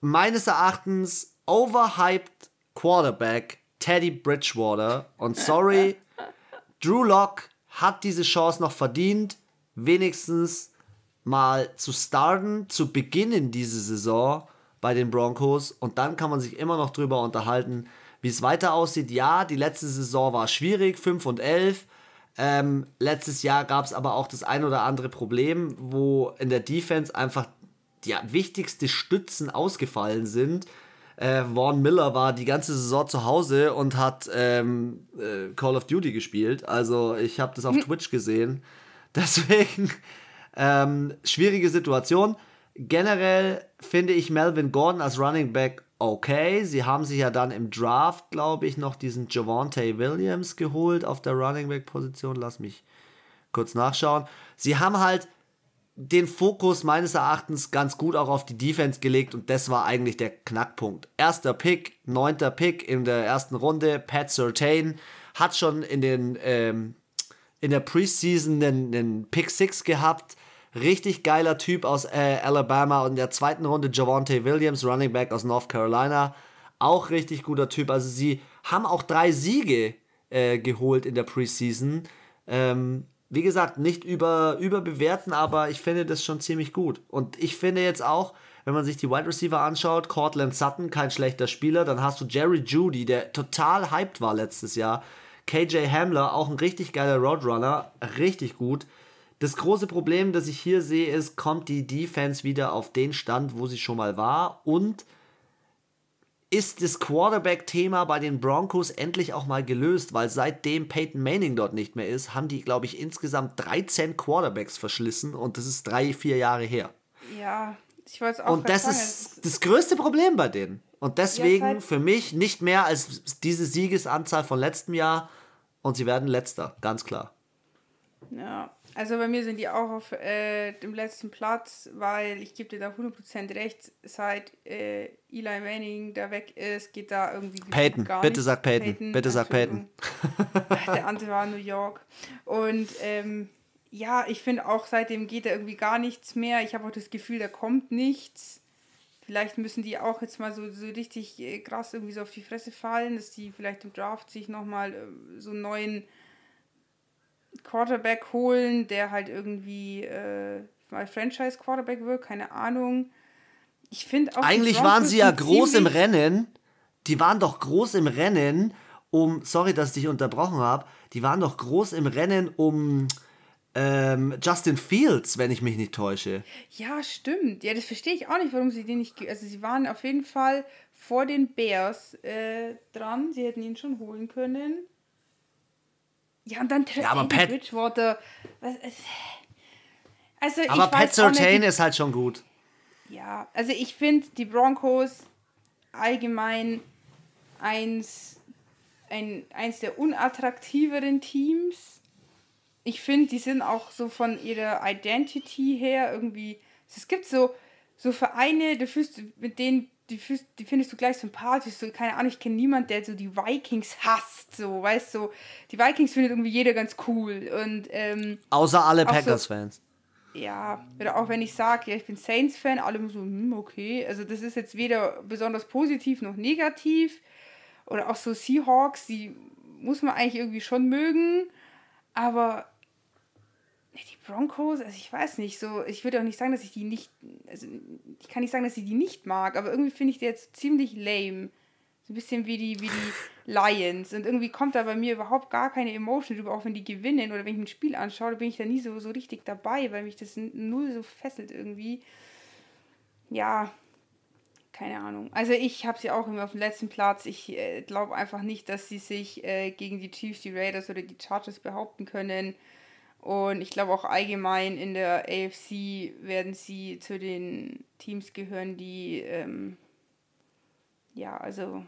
Meines Erachtens overhyped Quarterback Teddy Bridgewater. Und sorry, Drew Lock hat diese Chance noch verdient, wenigstens mal zu starten, zu beginnen diese Saison bei den Broncos. Und dann kann man sich immer noch drüber unterhalten, wie es weiter aussieht. Ja, die letzte Saison war schwierig, 5 und 11. Ähm, letztes Jahr gab es aber auch das ein oder andere Problem, wo in der Defense einfach die wichtigste Stützen ausgefallen sind. Äh, Vaughn Miller war die ganze Saison zu Hause und hat ähm, äh, Call of Duty gespielt. Also ich habe das auf Twitch gesehen. Deswegen ähm, schwierige Situation. Generell finde ich Melvin Gordon als Running Back okay. Sie haben sich ja dann im Draft, glaube ich, noch diesen Javante Williams geholt auf der Running Back Position. Lass mich kurz nachschauen. Sie haben halt den Fokus meines Erachtens ganz gut auch auf die Defense gelegt und das war eigentlich der Knackpunkt. Erster Pick, neunter Pick in der ersten Runde, Pat Surtain hat schon in den ähm, in der Preseason einen, einen Pick 6 gehabt. Richtig geiler Typ aus äh, Alabama und in der zweiten Runde Javante Williams, Running Back aus North Carolina. Auch richtig guter Typ. Also sie haben auch drei Siege äh, geholt in der Preseason. Ähm, wie gesagt, nicht über, überbewerten, aber ich finde das schon ziemlich gut. Und ich finde jetzt auch, wenn man sich die Wide Receiver anschaut, Cortland Sutton, kein schlechter Spieler, dann hast du Jerry Judy, der total hyped war letztes Jahr. KJ Hamler, auch ein richtig geiler Roadrunner, richtig gut. Das große Problem, das ich hier sehe, ist, kommt die Defense wieder auf den Stand, wo sie schon mal war und ist das Quarterback-Thema bei den Broncos endlich auch mal gelöst, weil seitdem Peyton Manning dort nicht mehr ist, haben die, glaube ich, insgesamt 13 Quarterbacks verschlissen und das ist drei, vier Jahre her. Ja, ich wollte es auch Und das sagen, ist das größte Problem bei denen. Und deswegen seit- für mich nicht mehr als diese Siegesanzahl von letztem Jahr und sie werden letzter, ganz klar. Ja, also bei mir sind die auch auf äh, dem letzten Platz, weil ich gebe dir da 100% recht, seit äh, Eli Manning da weg ist, geht da irgendwie Peyton, gar bitte nichts. sag Peyton, bitte sag Entschuldigung. Der andere war New York. Und ähm, ja, ich finde auch seitdem geht da irgendwie gar nichts mehr. Ich habe auch das Gefühl, da kommt nichts. Vielleicht müssen die auch jetzt mal so, so richtig äh, krass irgendwie so auf die Fresse fallen, dass die vielleicht im Draft sich nochmal äh, so einen neuen Quarterback holen, der halt irgendwie äh, mal Franchise-Quarterback wird, keine Ahnung. Ich finde auch. Eigentlich waren sie ja groß im Rennen. Die waren doch groß im Rennen, um, sorry, dass ich dich unterbrochen habe, die waren doch groß im Rennen um ähm, Justin Fields, wenn ich mich nicht täusche. Ja, stimmt. Ja, das verstehe ich auch nicht, warum sie den nicht. Also, sie waren auf jeden Fall vor den Bears äh, dran. Sie hätten ihn schon holen können. Ja, und dann ja, aber Pat Bridgewater. Also, aber Pat Surtain ist halt schon gut. Ja, also ich finde die Broncos allgemein eins, ein, eins der unattraktiveren Teams. Ich finde, die sind auch so von ihrer Identity her irgendwie. Es gibt so, so Vereine, du fühlst mit denen, die, fühlst, die findest du gleich sympathisch. So, keine Ahnung, ich kenne niemanden, der so die Vikings hasst. So, weißt du, so, die Vikings findet irgendwie jeder ganz cool. Und, ähm, Außer alle Packers-Fans. So, ja, oder auch wenn ich sage, ja, ich bin Saints-Fan, alle so, hm, okay. Also das ist jetzt weder besonders positiv noch negativ. Oder auch so Seahawks, die muss man eigentlich irgendwie schon mögen. Aber die Broncos, also ich weiß nicht, so, ich würde auch nicht sagen, dass ich die nicht, also ich kann nicht sagen, dass ich die nicht mag, aber irgendwie finde ich die jetzt ziemlich lame. So ein bisschen wie die, wie die Lions. Und irgendwie kommt da bei mir überhaupt gar keine Emotion drüber, auch wenn die gewinnen oder wenn ich ein Spiel anschaue, bin ich da nie so, so richtig dabei, weil mich das null so fesselt irgendwie. Ja, keine Ahnung. Also ich habe sie auch immer auf dem letzten Platz. Ich äh, glaube einfach nicht, dass sie sich äh, gegen die Chiefs, die Raiders oder die Chargers behaupten können. Und ich glaube auch allgemein in der AFC werden sie zu den Teams gehören, die ähm, ja, also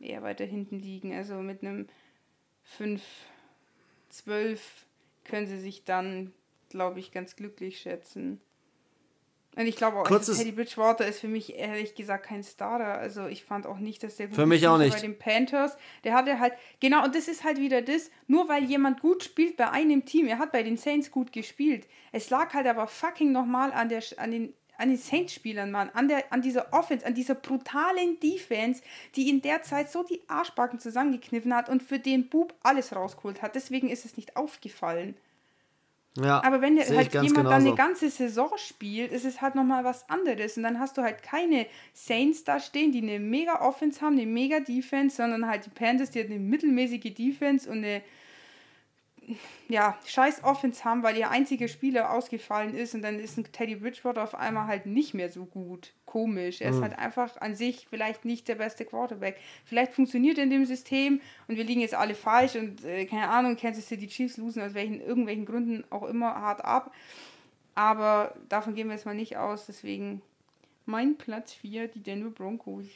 eher weiter hinten liegen. Also mit einem 5, 12 können sie sich dann, glaube ich, ganz glücklich schätzen. Und ich glaube auch, also Teddy Bridgewater ist für mich ehrlich gesagt kein Starter. Also ich fand auch nicht, dass der gut für mich auch nicht. bei den Panthers. Der hatte halt, genau, und das ist halt wieder das, nur weil jemand gut spielt bei einem Team, er hat bei den Saints gut gespielt. Es lag halt aber fucking nochmal an, an den an den Saints-Spielern, Mann, an, der, an dieser Offense, an dieser brutalen Defense, die in der Zeit so die Arschbacken zusammengekniffen hat und für den Bub alles rausgeholt hat. Deswegen ist es nicht aufgefallen. Ja, Aber wenn halt jemand genauso. dann eine ganze Saison spielt, ist es halt nochmal was anderes. Und dann hast du halt keine Saints da stehen, die eine mega Offense haben, eine mega Defense, sondern halt die Panthers, die halt eine mittelmäßige Defense und eine ja, scheiß Offense haben, weil ihr einziger Spieler ausgefallen ist und dann ist ein Teddy Bridgewater auf einmal halt nicht mehr so gut. Komisch. Er ist mhm. halt einfach an sich vielleicht nicht der beste Quarterback. Vielleicht funktioniert er in dem System und wir liegen jetzt alle falsch und äh, keine Ahnung, Kansas City Chiefs losen aus welchen irgendwelchen Gründen auch immer hart ab. Aber davon gehen wir jetzt mal nicht aus, deswegen mein Platz 4, die Denver Broncos.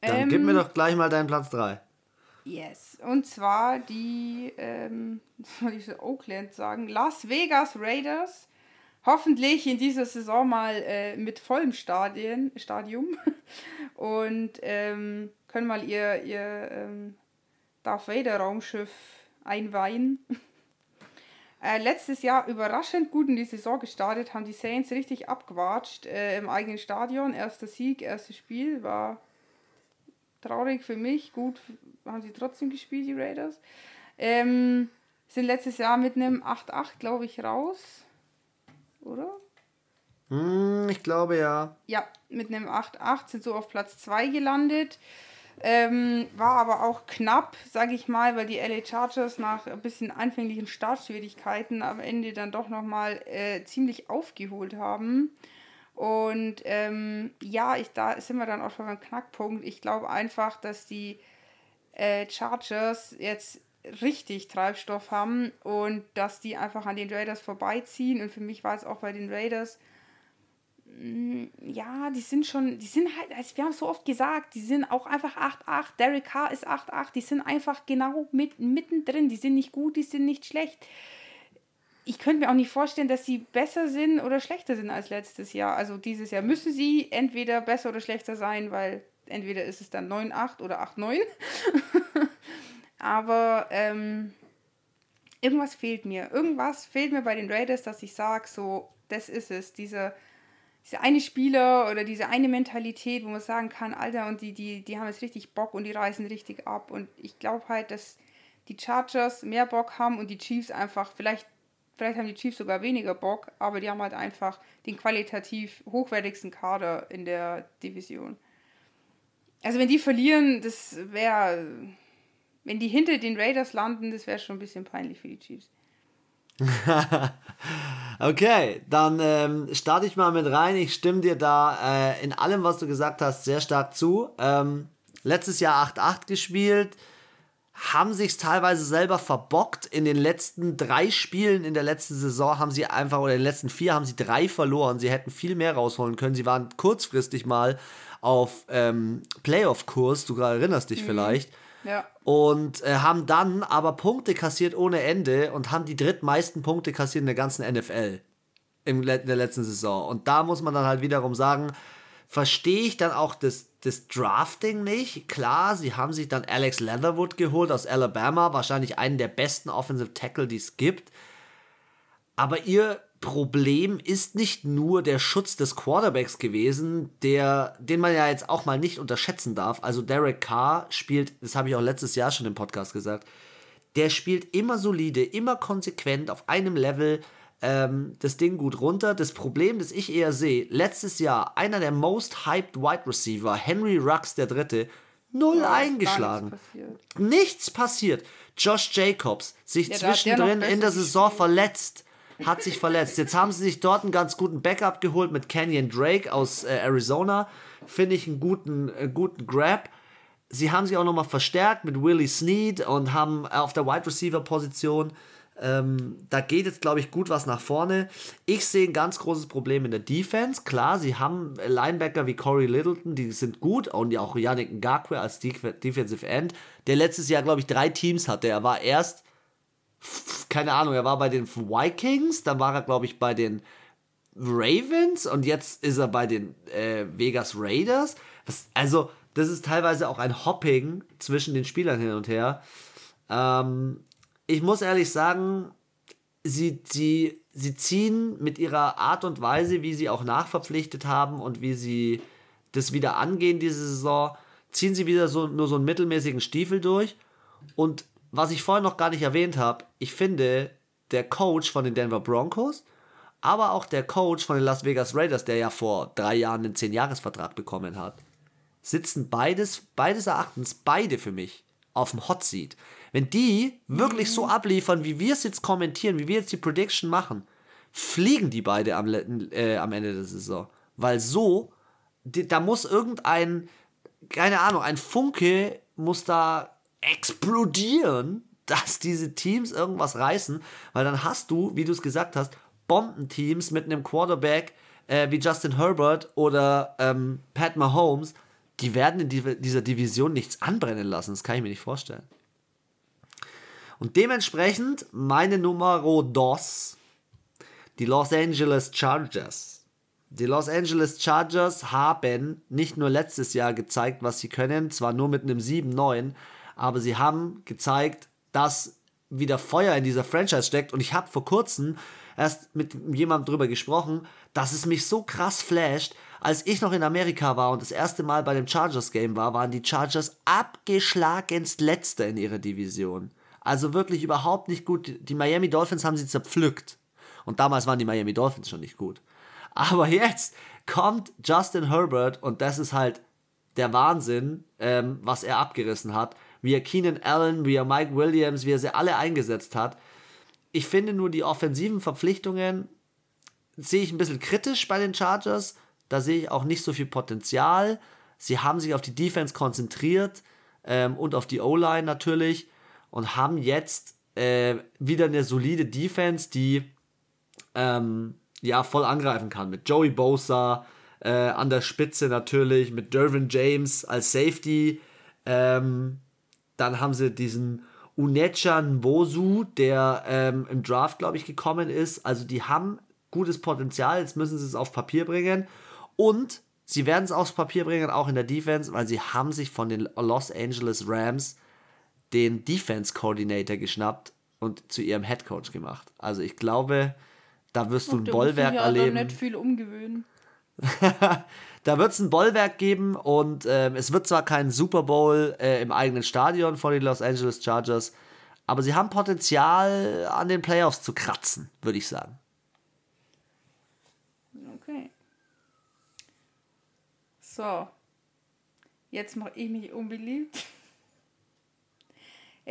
Dann ähm, gib mir doch gleich mal deinen Platz 3. Yes. Und zwar die, ähm, wollte ich so Oakland sagen, Las Vegas Raiders. Hoffentlich in dieser Saison mal äh, mit vollem Stadien, Stadium. Und ähm, können mal ihr, ihr ähm, Darth Vader Raumschiff einweihen. Äh, letztes Jahr überraschend gut in die Saison gestartet, haben die Saints richtig abgewatscht äh, im eigenen Stadion. Erster Sieg, erstes Spiel war traurig für mich. Gut haben sie trotzdem gespielt, die Raiders. Ähm, sind letztes Jahr mit einem 8-8, glaube ich, raus. Oder? Hm, ich glaube ja. Ja, mit einem 8-8 sind so auf Platz 2 gelandet. Ähm, war aber auch knapp, sage ich mal, weil die LA Chargers nach ein bisschen anfänglichen Startschwierigkeiten am Ende dann doch nochmal äh, ziemlich aufgeholt haben. Und ähm, ja, ich, da sind wir dann auch schon beim Knackpunkt. Ich glaube einfach, dass die äh, Chargers jetzt richtig Treibstoff haben und dass die einfach an den Raiders vorbeiziehen. Und für mich war es auch bei den Raiders, mh, mm, ja, die sind schon, die sind halt, also wir haben so oft gesagt, die sind auch einfach 8-8. Derek Carr ist 8-8. Die sind einfach genau mit, mittendrin. Die sind nicht gut, die sind nicht schlecht. Ich könnte mir auch nicht vorstellen, dass sie besser sind oder schlechter sind als letztes Jahr. Also dieses Jahr müssen sie entweder besser oder schlechter sein, weil entweder ist es dann 9-8 oder 8-9. Aber ähm, irgendwas fehlt mir. Irgendwas fehlt mir bei den Raiders, dass ich sage, so, das ist es. Diese, diese eine Spieler oder diese eine Mentalität, wo man sagen kann, Alter, und die, die, die haben jetzt richtig Bock und die reißen richtig ab. Und ich glaube halt, dass die Chargers mehr Bock haben und die Chiefs einfach, vielleicht, vielleicht haben die Chiefs sogar weniger Bock, aber die haben halt einfach den qualitativ hochwertigsten Kader in der Division. Also wenn die verlieren, das wäre, wenn die hinter den Raiders landen, das wäre schon ein bisschen peinlich für die Chiefs. okay, dann ähm, starte ich mal mit rein. Ich stimme dir da äh, in allem, was du gesagt hast, sehr stark zu. Ähm, letztes Jahr 8-8 gespielt, haben sich teilweise selber verbockt. In den letzten drei Spielen in der letzten Saison haben sie einfach, oder in den letzten vier haben sie drei verloren. Sie hätten viel mehr rausholen können. Sie waren kurzfristig mal auf ähm, Playoff-Kurs, du erinnerst dich mhm. vielleicht. Ja. Und äh, haben dann aber Punkte kassiert ohne Ende und haben die drittmeisten Punkte kassiert in der ganzen NFL in der letzten Saison. Und da muss man dann halt wiederum sagen, verstehe ich dann auch das, das Drafting nicht. Klar, sie haben sich dann Alex Leatherwood geholt aus Alabama, wahrscheinlich einen der besten Offensive Tackle, die es gibt. Aber ihr Problem ist nicht nur der Schutz des Quarterbacks gewesen, der, den man ja jetzt auch mal nicht unterschätzen darf. Also Derek Carr spielt, das habe ich auch letztes Jahr schon im Podcast gesagt, der spielt immer solide, immer konsequent auf einem Level ähm, das Ding gut runter. Das Problem, das ich eher sehe, letztes Jahr einer der most hyped Wide Receiver, Henry Rux der Dritte, null ja, eingeschlagen. Nichts passiert. nichts passiert. Josh Jacobs sich ja, zwischendrin in der Saison verletzt hat sich verletzt. Jetzt haben sie sich dort einen ganz guten Backup geholt mit Canyon Drake aus äh, Arizona. Finde ich einen guten, äh, guten Grab. Sie haben sich auch nochmal verstärkt mit Willie Snead und haben auf der Wide Receiver Position. Ähm, da geht jetzt, glaube ich, gut was nach vorne. Ich sehe ein ganz großes Problem in der Defense. Klar, sie haben Linebacker wie Corey Littleton, die sind gut. Und auch Yannick Ngakwe als Defensive End, der letztes Jahr, glaube ich, drei Teams hatte. Er war erst keine Ahnung, er war bei den Vikings, dann war er, glaube ich, bei den Ravens und jetzt ist er bei den äh, Vegas Raiders. Das, also, das ist teilweise auch ein Hopping zwischen den Spielern hin und her. Ähm, ich muss ehrlich sagen, sie, sie, sie ziehen mit ihrer Art und Weise, wie sie auch nachverpflichtet haben und wie sie das wieder angehen, diese Saison, ziehen sie wieder so, nur so einen mittelmäßigen Stiefel durch. Und was ich vorhin noch gar nicht erwähnt habe, ich finde, der Coach von den Denver Broncos, aber auch der Coach von den Las Vegas Raiders, der ja vor drei Jahren einen 10-Jahres-Vertrag bekommen hat, sitzen beides, beides Erachtens, beide für mich auf dem Hot Seat. Wenn die wirklich mhm. so abliefern, wie wir es jetzt kommentieren, wie wir jetzt die Prediction machen, fliegen die beide am, äh, am Ende der Saison. Weil so, die, da muss irgendein, keine Ahnung, ein Funke muss da explodieren, dass diese Teams irgendwas reißen, weil dann hast du, wie du es gesagt hast, Bombenteams mit einem Quarterback äh, wie Justin Herbert oder ähm, Pat Mahomes, die werden in die, dieser Division nichts anbrennen lassen. Das kann ich mir nicht vorstellen. Und dementsprechend meine Nummer dos, die Los Angeles Chargers. Die Los Angeles Chargers haben nicht nur letztes Jahr gezeigt, was sie können, zwar nur mit einem 7-9, aber sie haben gezeigt, dass wieder Feuer in dieser Franchise steckt. Und ich habe vor kurzem erst mit jemandem drüber gesprochen, dass es mich so krass flasht. Als ich noch in Amerika war und das erste Mal bei dem Chargers-Game war, waren die Chargers abgeschlagenst letzter in ihrer Division. Also wirklich überhaupt nicht gut. Die Miami Dolphins haben sie zerpflückt. Und damals waren die Miami Dolphins schon nicht gut. Aber jetzt kommt Justin Herbert und das ist halt der Wahnsinn, ähm, was er abgerissen hat wie er Keenan Allen, wie er Mike Williams, wie er sie alle eingesetzt hat. Ich finde nur die offensiven Verpflichtungen sehe ich ein bisschen kritisch bei den Chargers. Da sehe ich auch nicht so viel Potenzial. Sie haben sich auf die Defense konzentriert ähm, und auf die O-Line natürlich und haben jetzt äh, wieder eine solide Defense, die ähm, ja voll angreifen kann. Mit Joey Bosa äh, an der Spitze natürlich, mit Dervin James als Safety. Ähm, dann haben sie diesen Unechan Bosu, der ähm, im Draft, glaube ich, gekommen ist. Also die haben gutes Potenzial. Jetzt müssen sie es auf Papier bringen. Und sie werden es aufs Papier bringen, auch in der Defense, weil sie haben sich von den Los Angeles Rams den Defense Coordinator geschnappt und zu ihrem Head Coach gemacht. Also ich glaube, da wirst du ein Bollwerk ja erleben. nicht viel umgewöhnen. Da wird es ein Bollwerk geben und ähm, es wird zwar kein Super Bowl äh, im eigenen Stadion vor den Los Angeles Chargers, aber sie haben Potenzial an den Playoffs zu kratzen, würde ich sagen. Okay. So. Jetzt mache ich mich unbeliebt.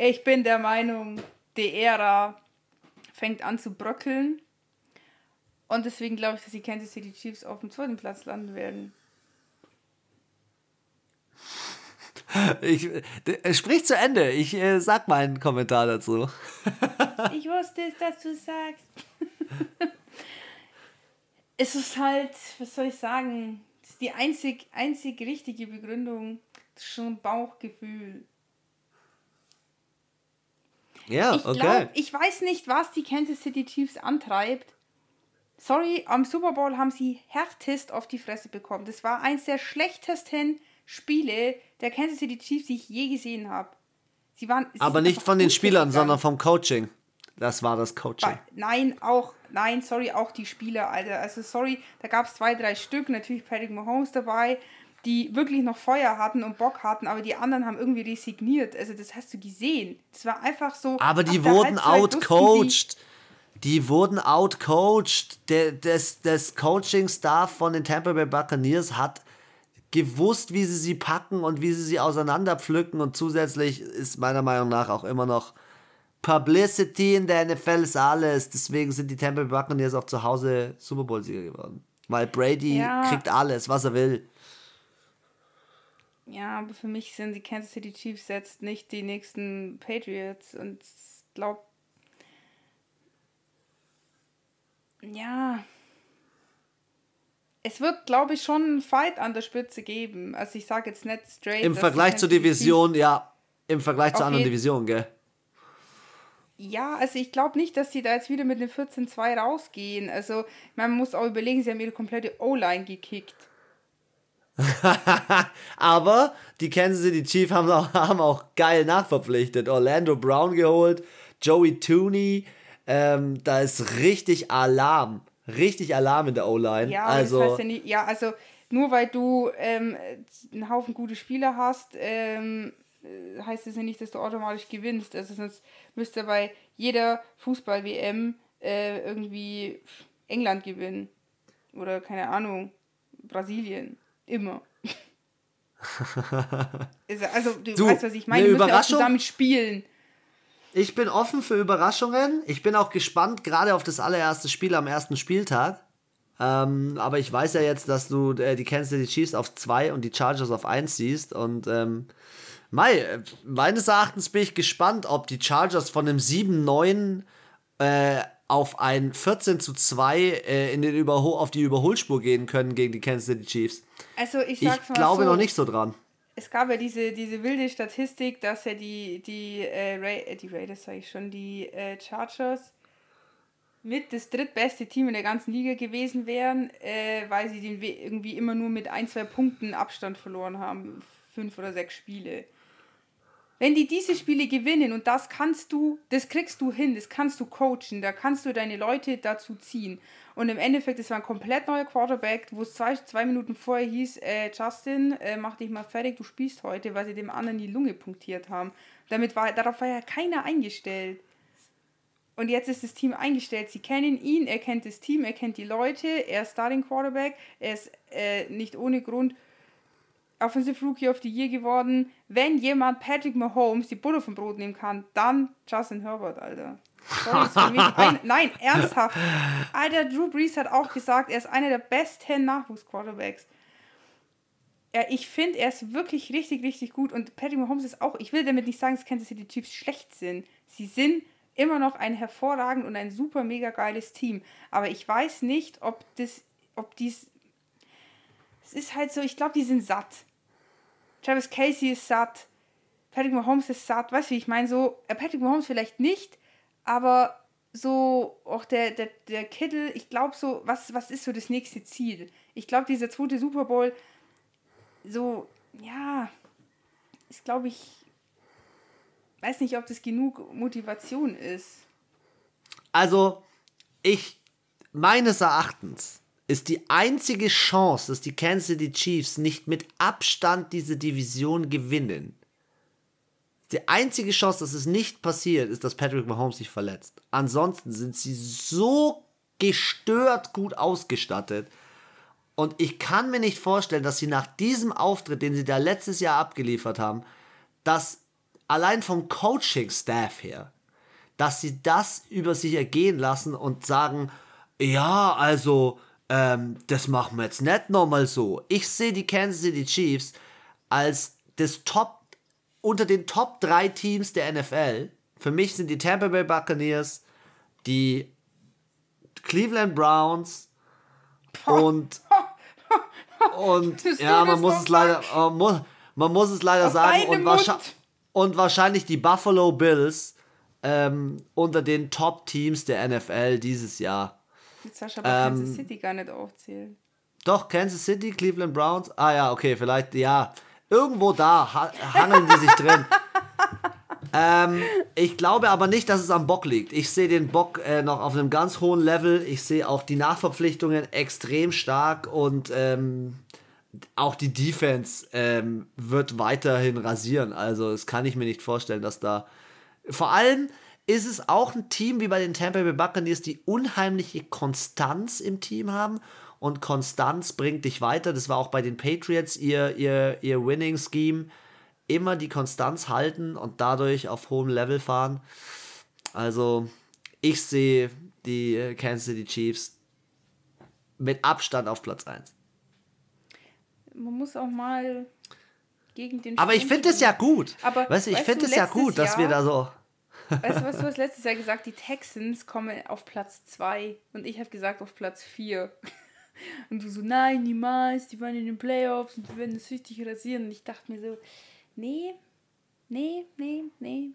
Ich bin der Meinung, die Ära fängt an zu bröckeln. Und deswegen glaube ich, dass die Kansas City Chiefs auf dem zweiten Platz landen werden. Ich, sprich zu Ende. Ich äh, sag meinen Kommentar dazu. ich wusste es, dass du sagst. es ist halt, was soll ich sagen? Das ist die einzig, einzig richtige Begründung. Das ist schon ein Bauchgefühl. Ja, ich okay. Glaub, ich weiß nicht, was die Kansas City Chiefs antreibt. Sorry, am Super Bowl haben sie härtest auf die Fresse bekommen. Das war eins der schlechtesten Spiele der Kansas City Chiefs, die ich je gesehen habe. Sie waren. Sie Aber nicht von den Spielern, sondern vom Coaching. Das war das Coaching. Nein, auch, nein, sorry, auch die Spieler, Alter. Also sorry, da gab es zwei, drei Stück, natürlich Patrick Mahomes dabei, die wirklich noch Feuer hatten und Bock hatten, aber die anderen haben irgendwie resigniert. Also das hast du gesehen. Das war einfach so. Aber die wurden outcoached. Die wurden outcoached. Der, das, das Coaching-Staff von den Tampa Bay Buccaneers hat gewusst, wie sie sie packen und wie sie sie auseinanderpflücken. Und zusätzlich ist meiner Meinung nach auch immer noch Publicity in der NFL ist alles. Deswegen sind die Tampa Bay Buccaneers auch zu Hause Super Bowl-Sieger geworden. Weil Brady ja. kriegt alles, was er will. Ja, aber für mich sind die Kansas City Chiefs jetzt nicht die nächsten Patriots. Und ich glaube, ja, es wird, glaube ich, schon einen Fight an der Spitze geben. Also ich sage jetzt nicht straight. Im Vergleich zur Division, ja. Im Vergleich zur anderen Division, gell? Ja, also ich glaube nicht, dass die da jetzt wieder mit den 14-2 rausgehen. Also man muss auch überlegen, sie haben ihre komplette O-Line gekickt. Aber die Kansas City Chiefs haben auch, haben auch geil nachverpflichtet. Orlando Brown geholt, Joey Tooney. Ähm, da ist richtig Alarm richtig Alarm in der O-Line. Ja, also, das heißt ja, nicht, ja, also nur weil du ähm, einen Haufen gute Spieler hast, ähm, äh, heißt das ja nicht, dass du automatisch gewinnst. Also sonst müsste bei jeder Fußball-WM äh, irgendwie England gewinnen. Oder keine Ahnung, Brasilien. Immer. also, du, du weißt, was ich meine. Die müssen ja zusammen spielen. Ich bin offen für Überraschungen. Ich bin auch gespannt, gerade auf das allererste Spiel am ersten Spieltag. Ähm, aber ich weiß ja jetzt, dass du äh, die Kansas City Chiefs auf 2 und die Chargers auf 1 siehst. Und ähm, Mai, meines Erachtens bin ich gespannt, ob die Chargers von einem 7-9 äh, auf ein 14 zu 2 äh, in den Überhol auf die Überholspur gehen können gegen die Kansas City Chiefs. Also ich, ich glaube so, noch nicht so dran es gab ja diese, diese wilde Statistik, dass ja die, die, äh, Ra äh, die Raiders, sage ich schon, die äh, Chargers mit das drittbeste Team in der ganzen Liga gewesen wären, äh, weil sie den irgendwie immer nur mit ein, zwei Punkten Abstand verloren haben. Fünf oder sechs Spiele. Wenn die diese Spiele gewinnen und das kannst du, das kriegst du hin, das kannst du coachen, da kannst du deine Leute dazu ziehen. Und im Endeffekt, es war ein komplett neuer Quarterback, wo es zwei, zwei Minuten vorher hieß, äh, Justin, äh, mach dich mal fertig, du spielst heute, weil sie dem anderen die Lunge punktiert haben. Damit war, darauf war ja keiner eingestellt. Und jetzt ist das Team eingestellt. Sie kennen ihn, er kennt das Team, er kennt die Leute, er ist Starting Quarterback, er ist äh, nicht ohne Grund Offensive Rookie of the Year geworden. Wenn jemand Patrick Mahomes die Butter vom Brot nehmen kann, dann Justin Herbert, Alter. ein, nein, ernsthaft. Alter, Drew Brees hat auch gesagt, er ist einer der besten Nachwuchsquarterbacks. Ja, ich finde, er ist wirklich richtig, richtig gut. Und Patrick Mahomes ist auch, ich will damit nicht sagen, dass Kansas City Chiefs schlecht sind. Sie sind immer noch ein hervorragend und ein super mega geiles Team. Aber ich weiß nicht, ob das, ob dies. Es ist halt so, ich glaube, die sind satt. Travis Casey ist satt. Patrick Mahomes ist satt. Weißt du, wie ich meine? So, äh, Patrick Mahomes vielleicht nicht, aber so auch der, der, der Kittel, ich glaube so, was, was ist so das nächste Ziel? Ich glaube, dieser zweite Super Bowl, so, ja, ist glaube ich, weiß nicht, ob das genug Motivation ist. Also, ich, meines Erachtens, ist die einzige Chance, dass die Kansas City Chiefs nicht mit Abstand diese Division gewinnen. Die einzige Chance, dass es nicht passiert, ist, dass Patrick Mahomes sich verletzt. Ansonsten sind sie so gestört gut ausgestattet. Und ich kann mir nicht vorstellen, dass sie nach diesem Auftritt, den sie da letztes Jahr abgeliefert haben, dass allein vom Coaching-Staff her, dass sie das über sich ergehen lassen und sagen, ja, also, ähm, das machen wir jetzt nicht nochmal so. Ich sehe die Kansas City Chiefs als das Top, unter den Top 3 Teams der NFL. Für mich sind die Tampa Bay Buccaneers, die Cleveland Browns und und ja, man muss es leider man muss, man muss es leider sagen und, wahrscheinlich, und wahrscheinlich die Buffalo Bills ähm, unter den Top Teams der NFL dieses Jahr. Du aber ähm, Kansas City gar nicht aufzählen. Doch, Kansas City, Cleveland Browns. Ah ja, okay, vielleicht, ja. Irgendwo da ha hangeln die sich drin. ähm, ich glaube aber nicht, dass es am Bock liegt. Ich sehe den Bock äh, noch auf einem ganz hohen Level. Ich sehe auch die Nachverpflichtungen extrem stark und ähm, auch die Defense ähm, wird weiterhin rasieren. Also, das kann ich mir nicht vorstellen, dass da. Vor allem ist es auch ein Team wie bei den Tampa Bay Buccaneers, die unheimliche Konstanz im Team haben. Und Konstanz bringt dich weiter. Das war auch bei den Patriots ihr, ihr, ihr Winning-Scheme. Immer die Konstanz halten und dadurch auf hohem Level fahren. Also, ich sehe die äh, Kansas City Chiefs mit Abstand auf Platz 1. Man muss auch mal gegen den. Aber ich finde es ja gut. Aber weißt du, ich finde es ja gut, dass Jahr, wir da so. Weißt du, was du hast letztes Jahr gesagt? Die Texans kommen auf Platz 2 und ich habe gesagt auf Platz 4. Und du so, nein, niemals, die waren in den Playoffs und die werden es richtig rasieren. Und ich dachte mir so, nee, nee, nee, nee.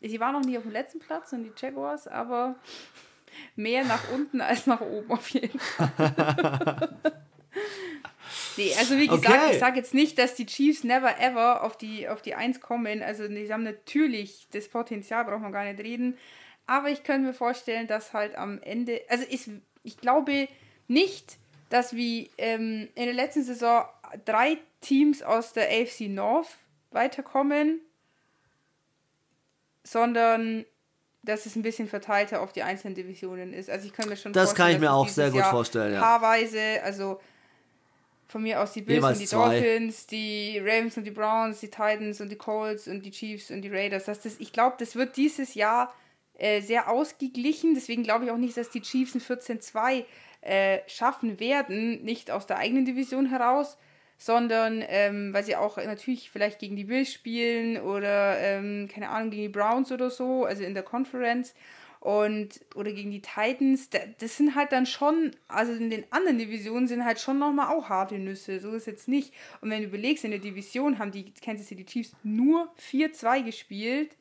Sie waren noch nie auf dem letzten Platz und die Jaguars, aber mehr nach unten als nach oben auf jeden Fall. Nee, also wie gesagt, okay. ich sage jetzt nicht, dass die Chiefs never ever auf die, auf die 1 kommen. Also die haben natürlich das Potenzial, braucht man gar nicht reden. Aber ich könnte mir vorstellen, dass halt am Ende, also ich, ich glaube nicht, dass wie ähm, in der letzten Saison drei Teams aus der AFC North weiterkommen, sondern dass es ein bisschen verteilter auf die einzelnen Divisionen ist. Also ich kann mir schon das vorstellen, kann ich mir auch sehr gut Jahr vorstellen. Ja. Paarweise, also von mir aus die Bills Jeweils und die zwei. Dolphins, die Ravens und die Browns, die Titans und die Colts und die Chiefs und die Raiders. Das, das, ich glaube, das wird dieses Jahr äh, sehr ausgeglichen. Deswegen glaube ich auch nicht, dass die Chiefs ein 14-2 äh, schaffen werden. Nicht aus der eigenen Division heraus, sondern ähm, weil sie auch natürlich vielleicht gegen die Bills spielen oder ähm, keine Ahnung, gegen die Browns oder so, also in der Conference und oder gegen die Titans, das sind halt dann schon, also in den anderen Divisionen sind halt schon nochmal auch harte Nüsse, so ist jetzt nicht. Und wenn du überlegst, in der Division haben die Kansas City Chiefs nur 4-2 gespielt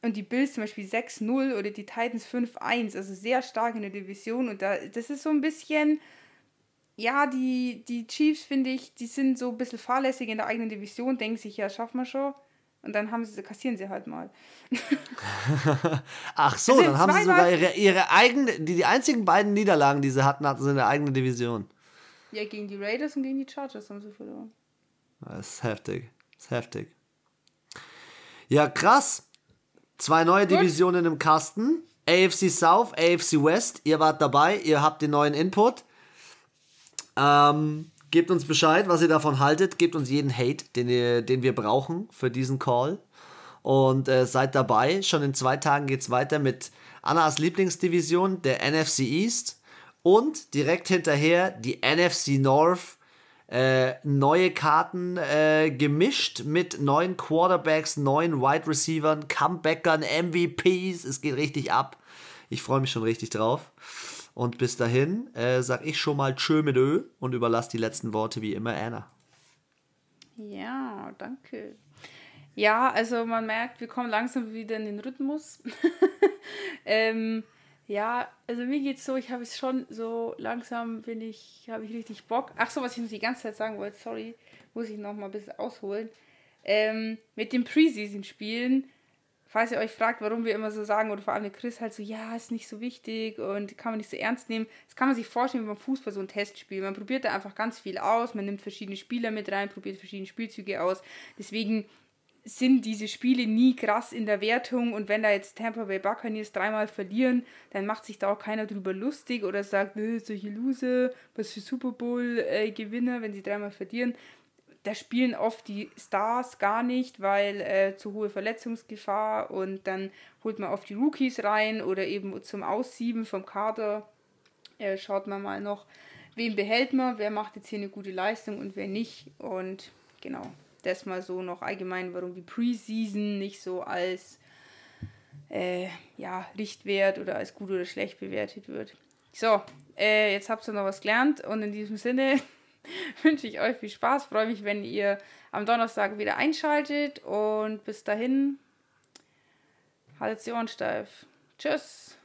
und die Bills zum Beispiel 6-0 oder die Titans 5-1, also sehr stark in der Division und da, das ist so ein bisschen, ja, die, die Chiefs finde ich, die sind so ein bisschen fahrlässig in der eigenen Division, denken sich, ja, schaffen wir schon. Und dann haben sie, kassieren sie halt mal. Ach so, dann haben sie sogar ihre, ihre eigene, die, die einzigen beiden Niederlagen, die sie hatten, hatten sie in der eigenen Division. Ja, gegen die Raiders und gegen die Chargers haben sie verloren. Das ist heftig. Das ist heftig. Ja, krass. Zwei neue Gut. Divisionen im Kasten. AFC South, AFC West. Ihr wart dabei, ihr habt den neuen Input. Ähm, Gebt uns Bescheid, was ihr davon haltet. Gebt uns jeden Hate, den, ihr, den wir brauchen für diesen Call. Und äh, seid dabei. Schon in zwei Tagen geht es weiter mit Annas Lieblingsdivision, der NFC East. Und direkt hinterher die NFC North. Äh, neue Karten äh, gemischt mit neuen Quarterbacks, neuen Wide Receivern, Comebackern, MVPs. Es geht richtig ab. Ich freue mich schon richtig drauf. Und bis dahin äh, sag ich schon mal Tschö mit Ö und überlasse die letzten Worte wie immer Anna. Ja, danke. Ja, also man merkt, wir kommen langsam wieder in den Rhythmus. ähm, ja, also mir geht's so, ich habe es schon so langsam bin ich, habe ich richtig Bock. Ach so, was ich noch die ganze Zeit sagen wollte, sorry, muss ich noch mal ein bisschen ausholen. Ähm, mit den Preseason-Spielen falls ihr euch fragt, warum wir immer so sagen, oder vor allem Chris halt so, ja, ist nicht so wichtig und kann man nicht so ernst nehmen, das kann man sich vorstellen wie beim Fußball so ein Testspiel. Man probiert da einfach ganz viel aus, man nimmt verschiedene Spieler mit rein, probiert verschiedene Spielzüge aus. Deswegen sind diese Spiele nie krass in der Wertung und wenn da jetzt Tampa Bay Buccaneers dreimal verlieren, dann macht sich da auch keiner drüber lustig oder sagt, solche Loser, was für Super Bowl äh, wenn sie dreimal verlieren da spielen oft die Stars gar nicht, weil äh, zu hohe Verletzungsgefahr und dann holt man oft die Rookies rein oder eben zum Aussieben vom Kader äh, schaut man mal noch, wen behält man, wer macht jetzt hier eine gute Leistung und wer nicht. Und genau, das mal so noch allgemein, warum die Preseason nicht so als äh, ja, Richtwert oder als gut oder schlecht bewertet wird. So, äh, jetzt habt ihr noch was gelernt und in diesem Sinne wünsche ich euch viel Spaß. Freue mich, wenn ihr am Donnerstag wieder einschaltet und bis dahin haltet die Ohren steif. Tschüss.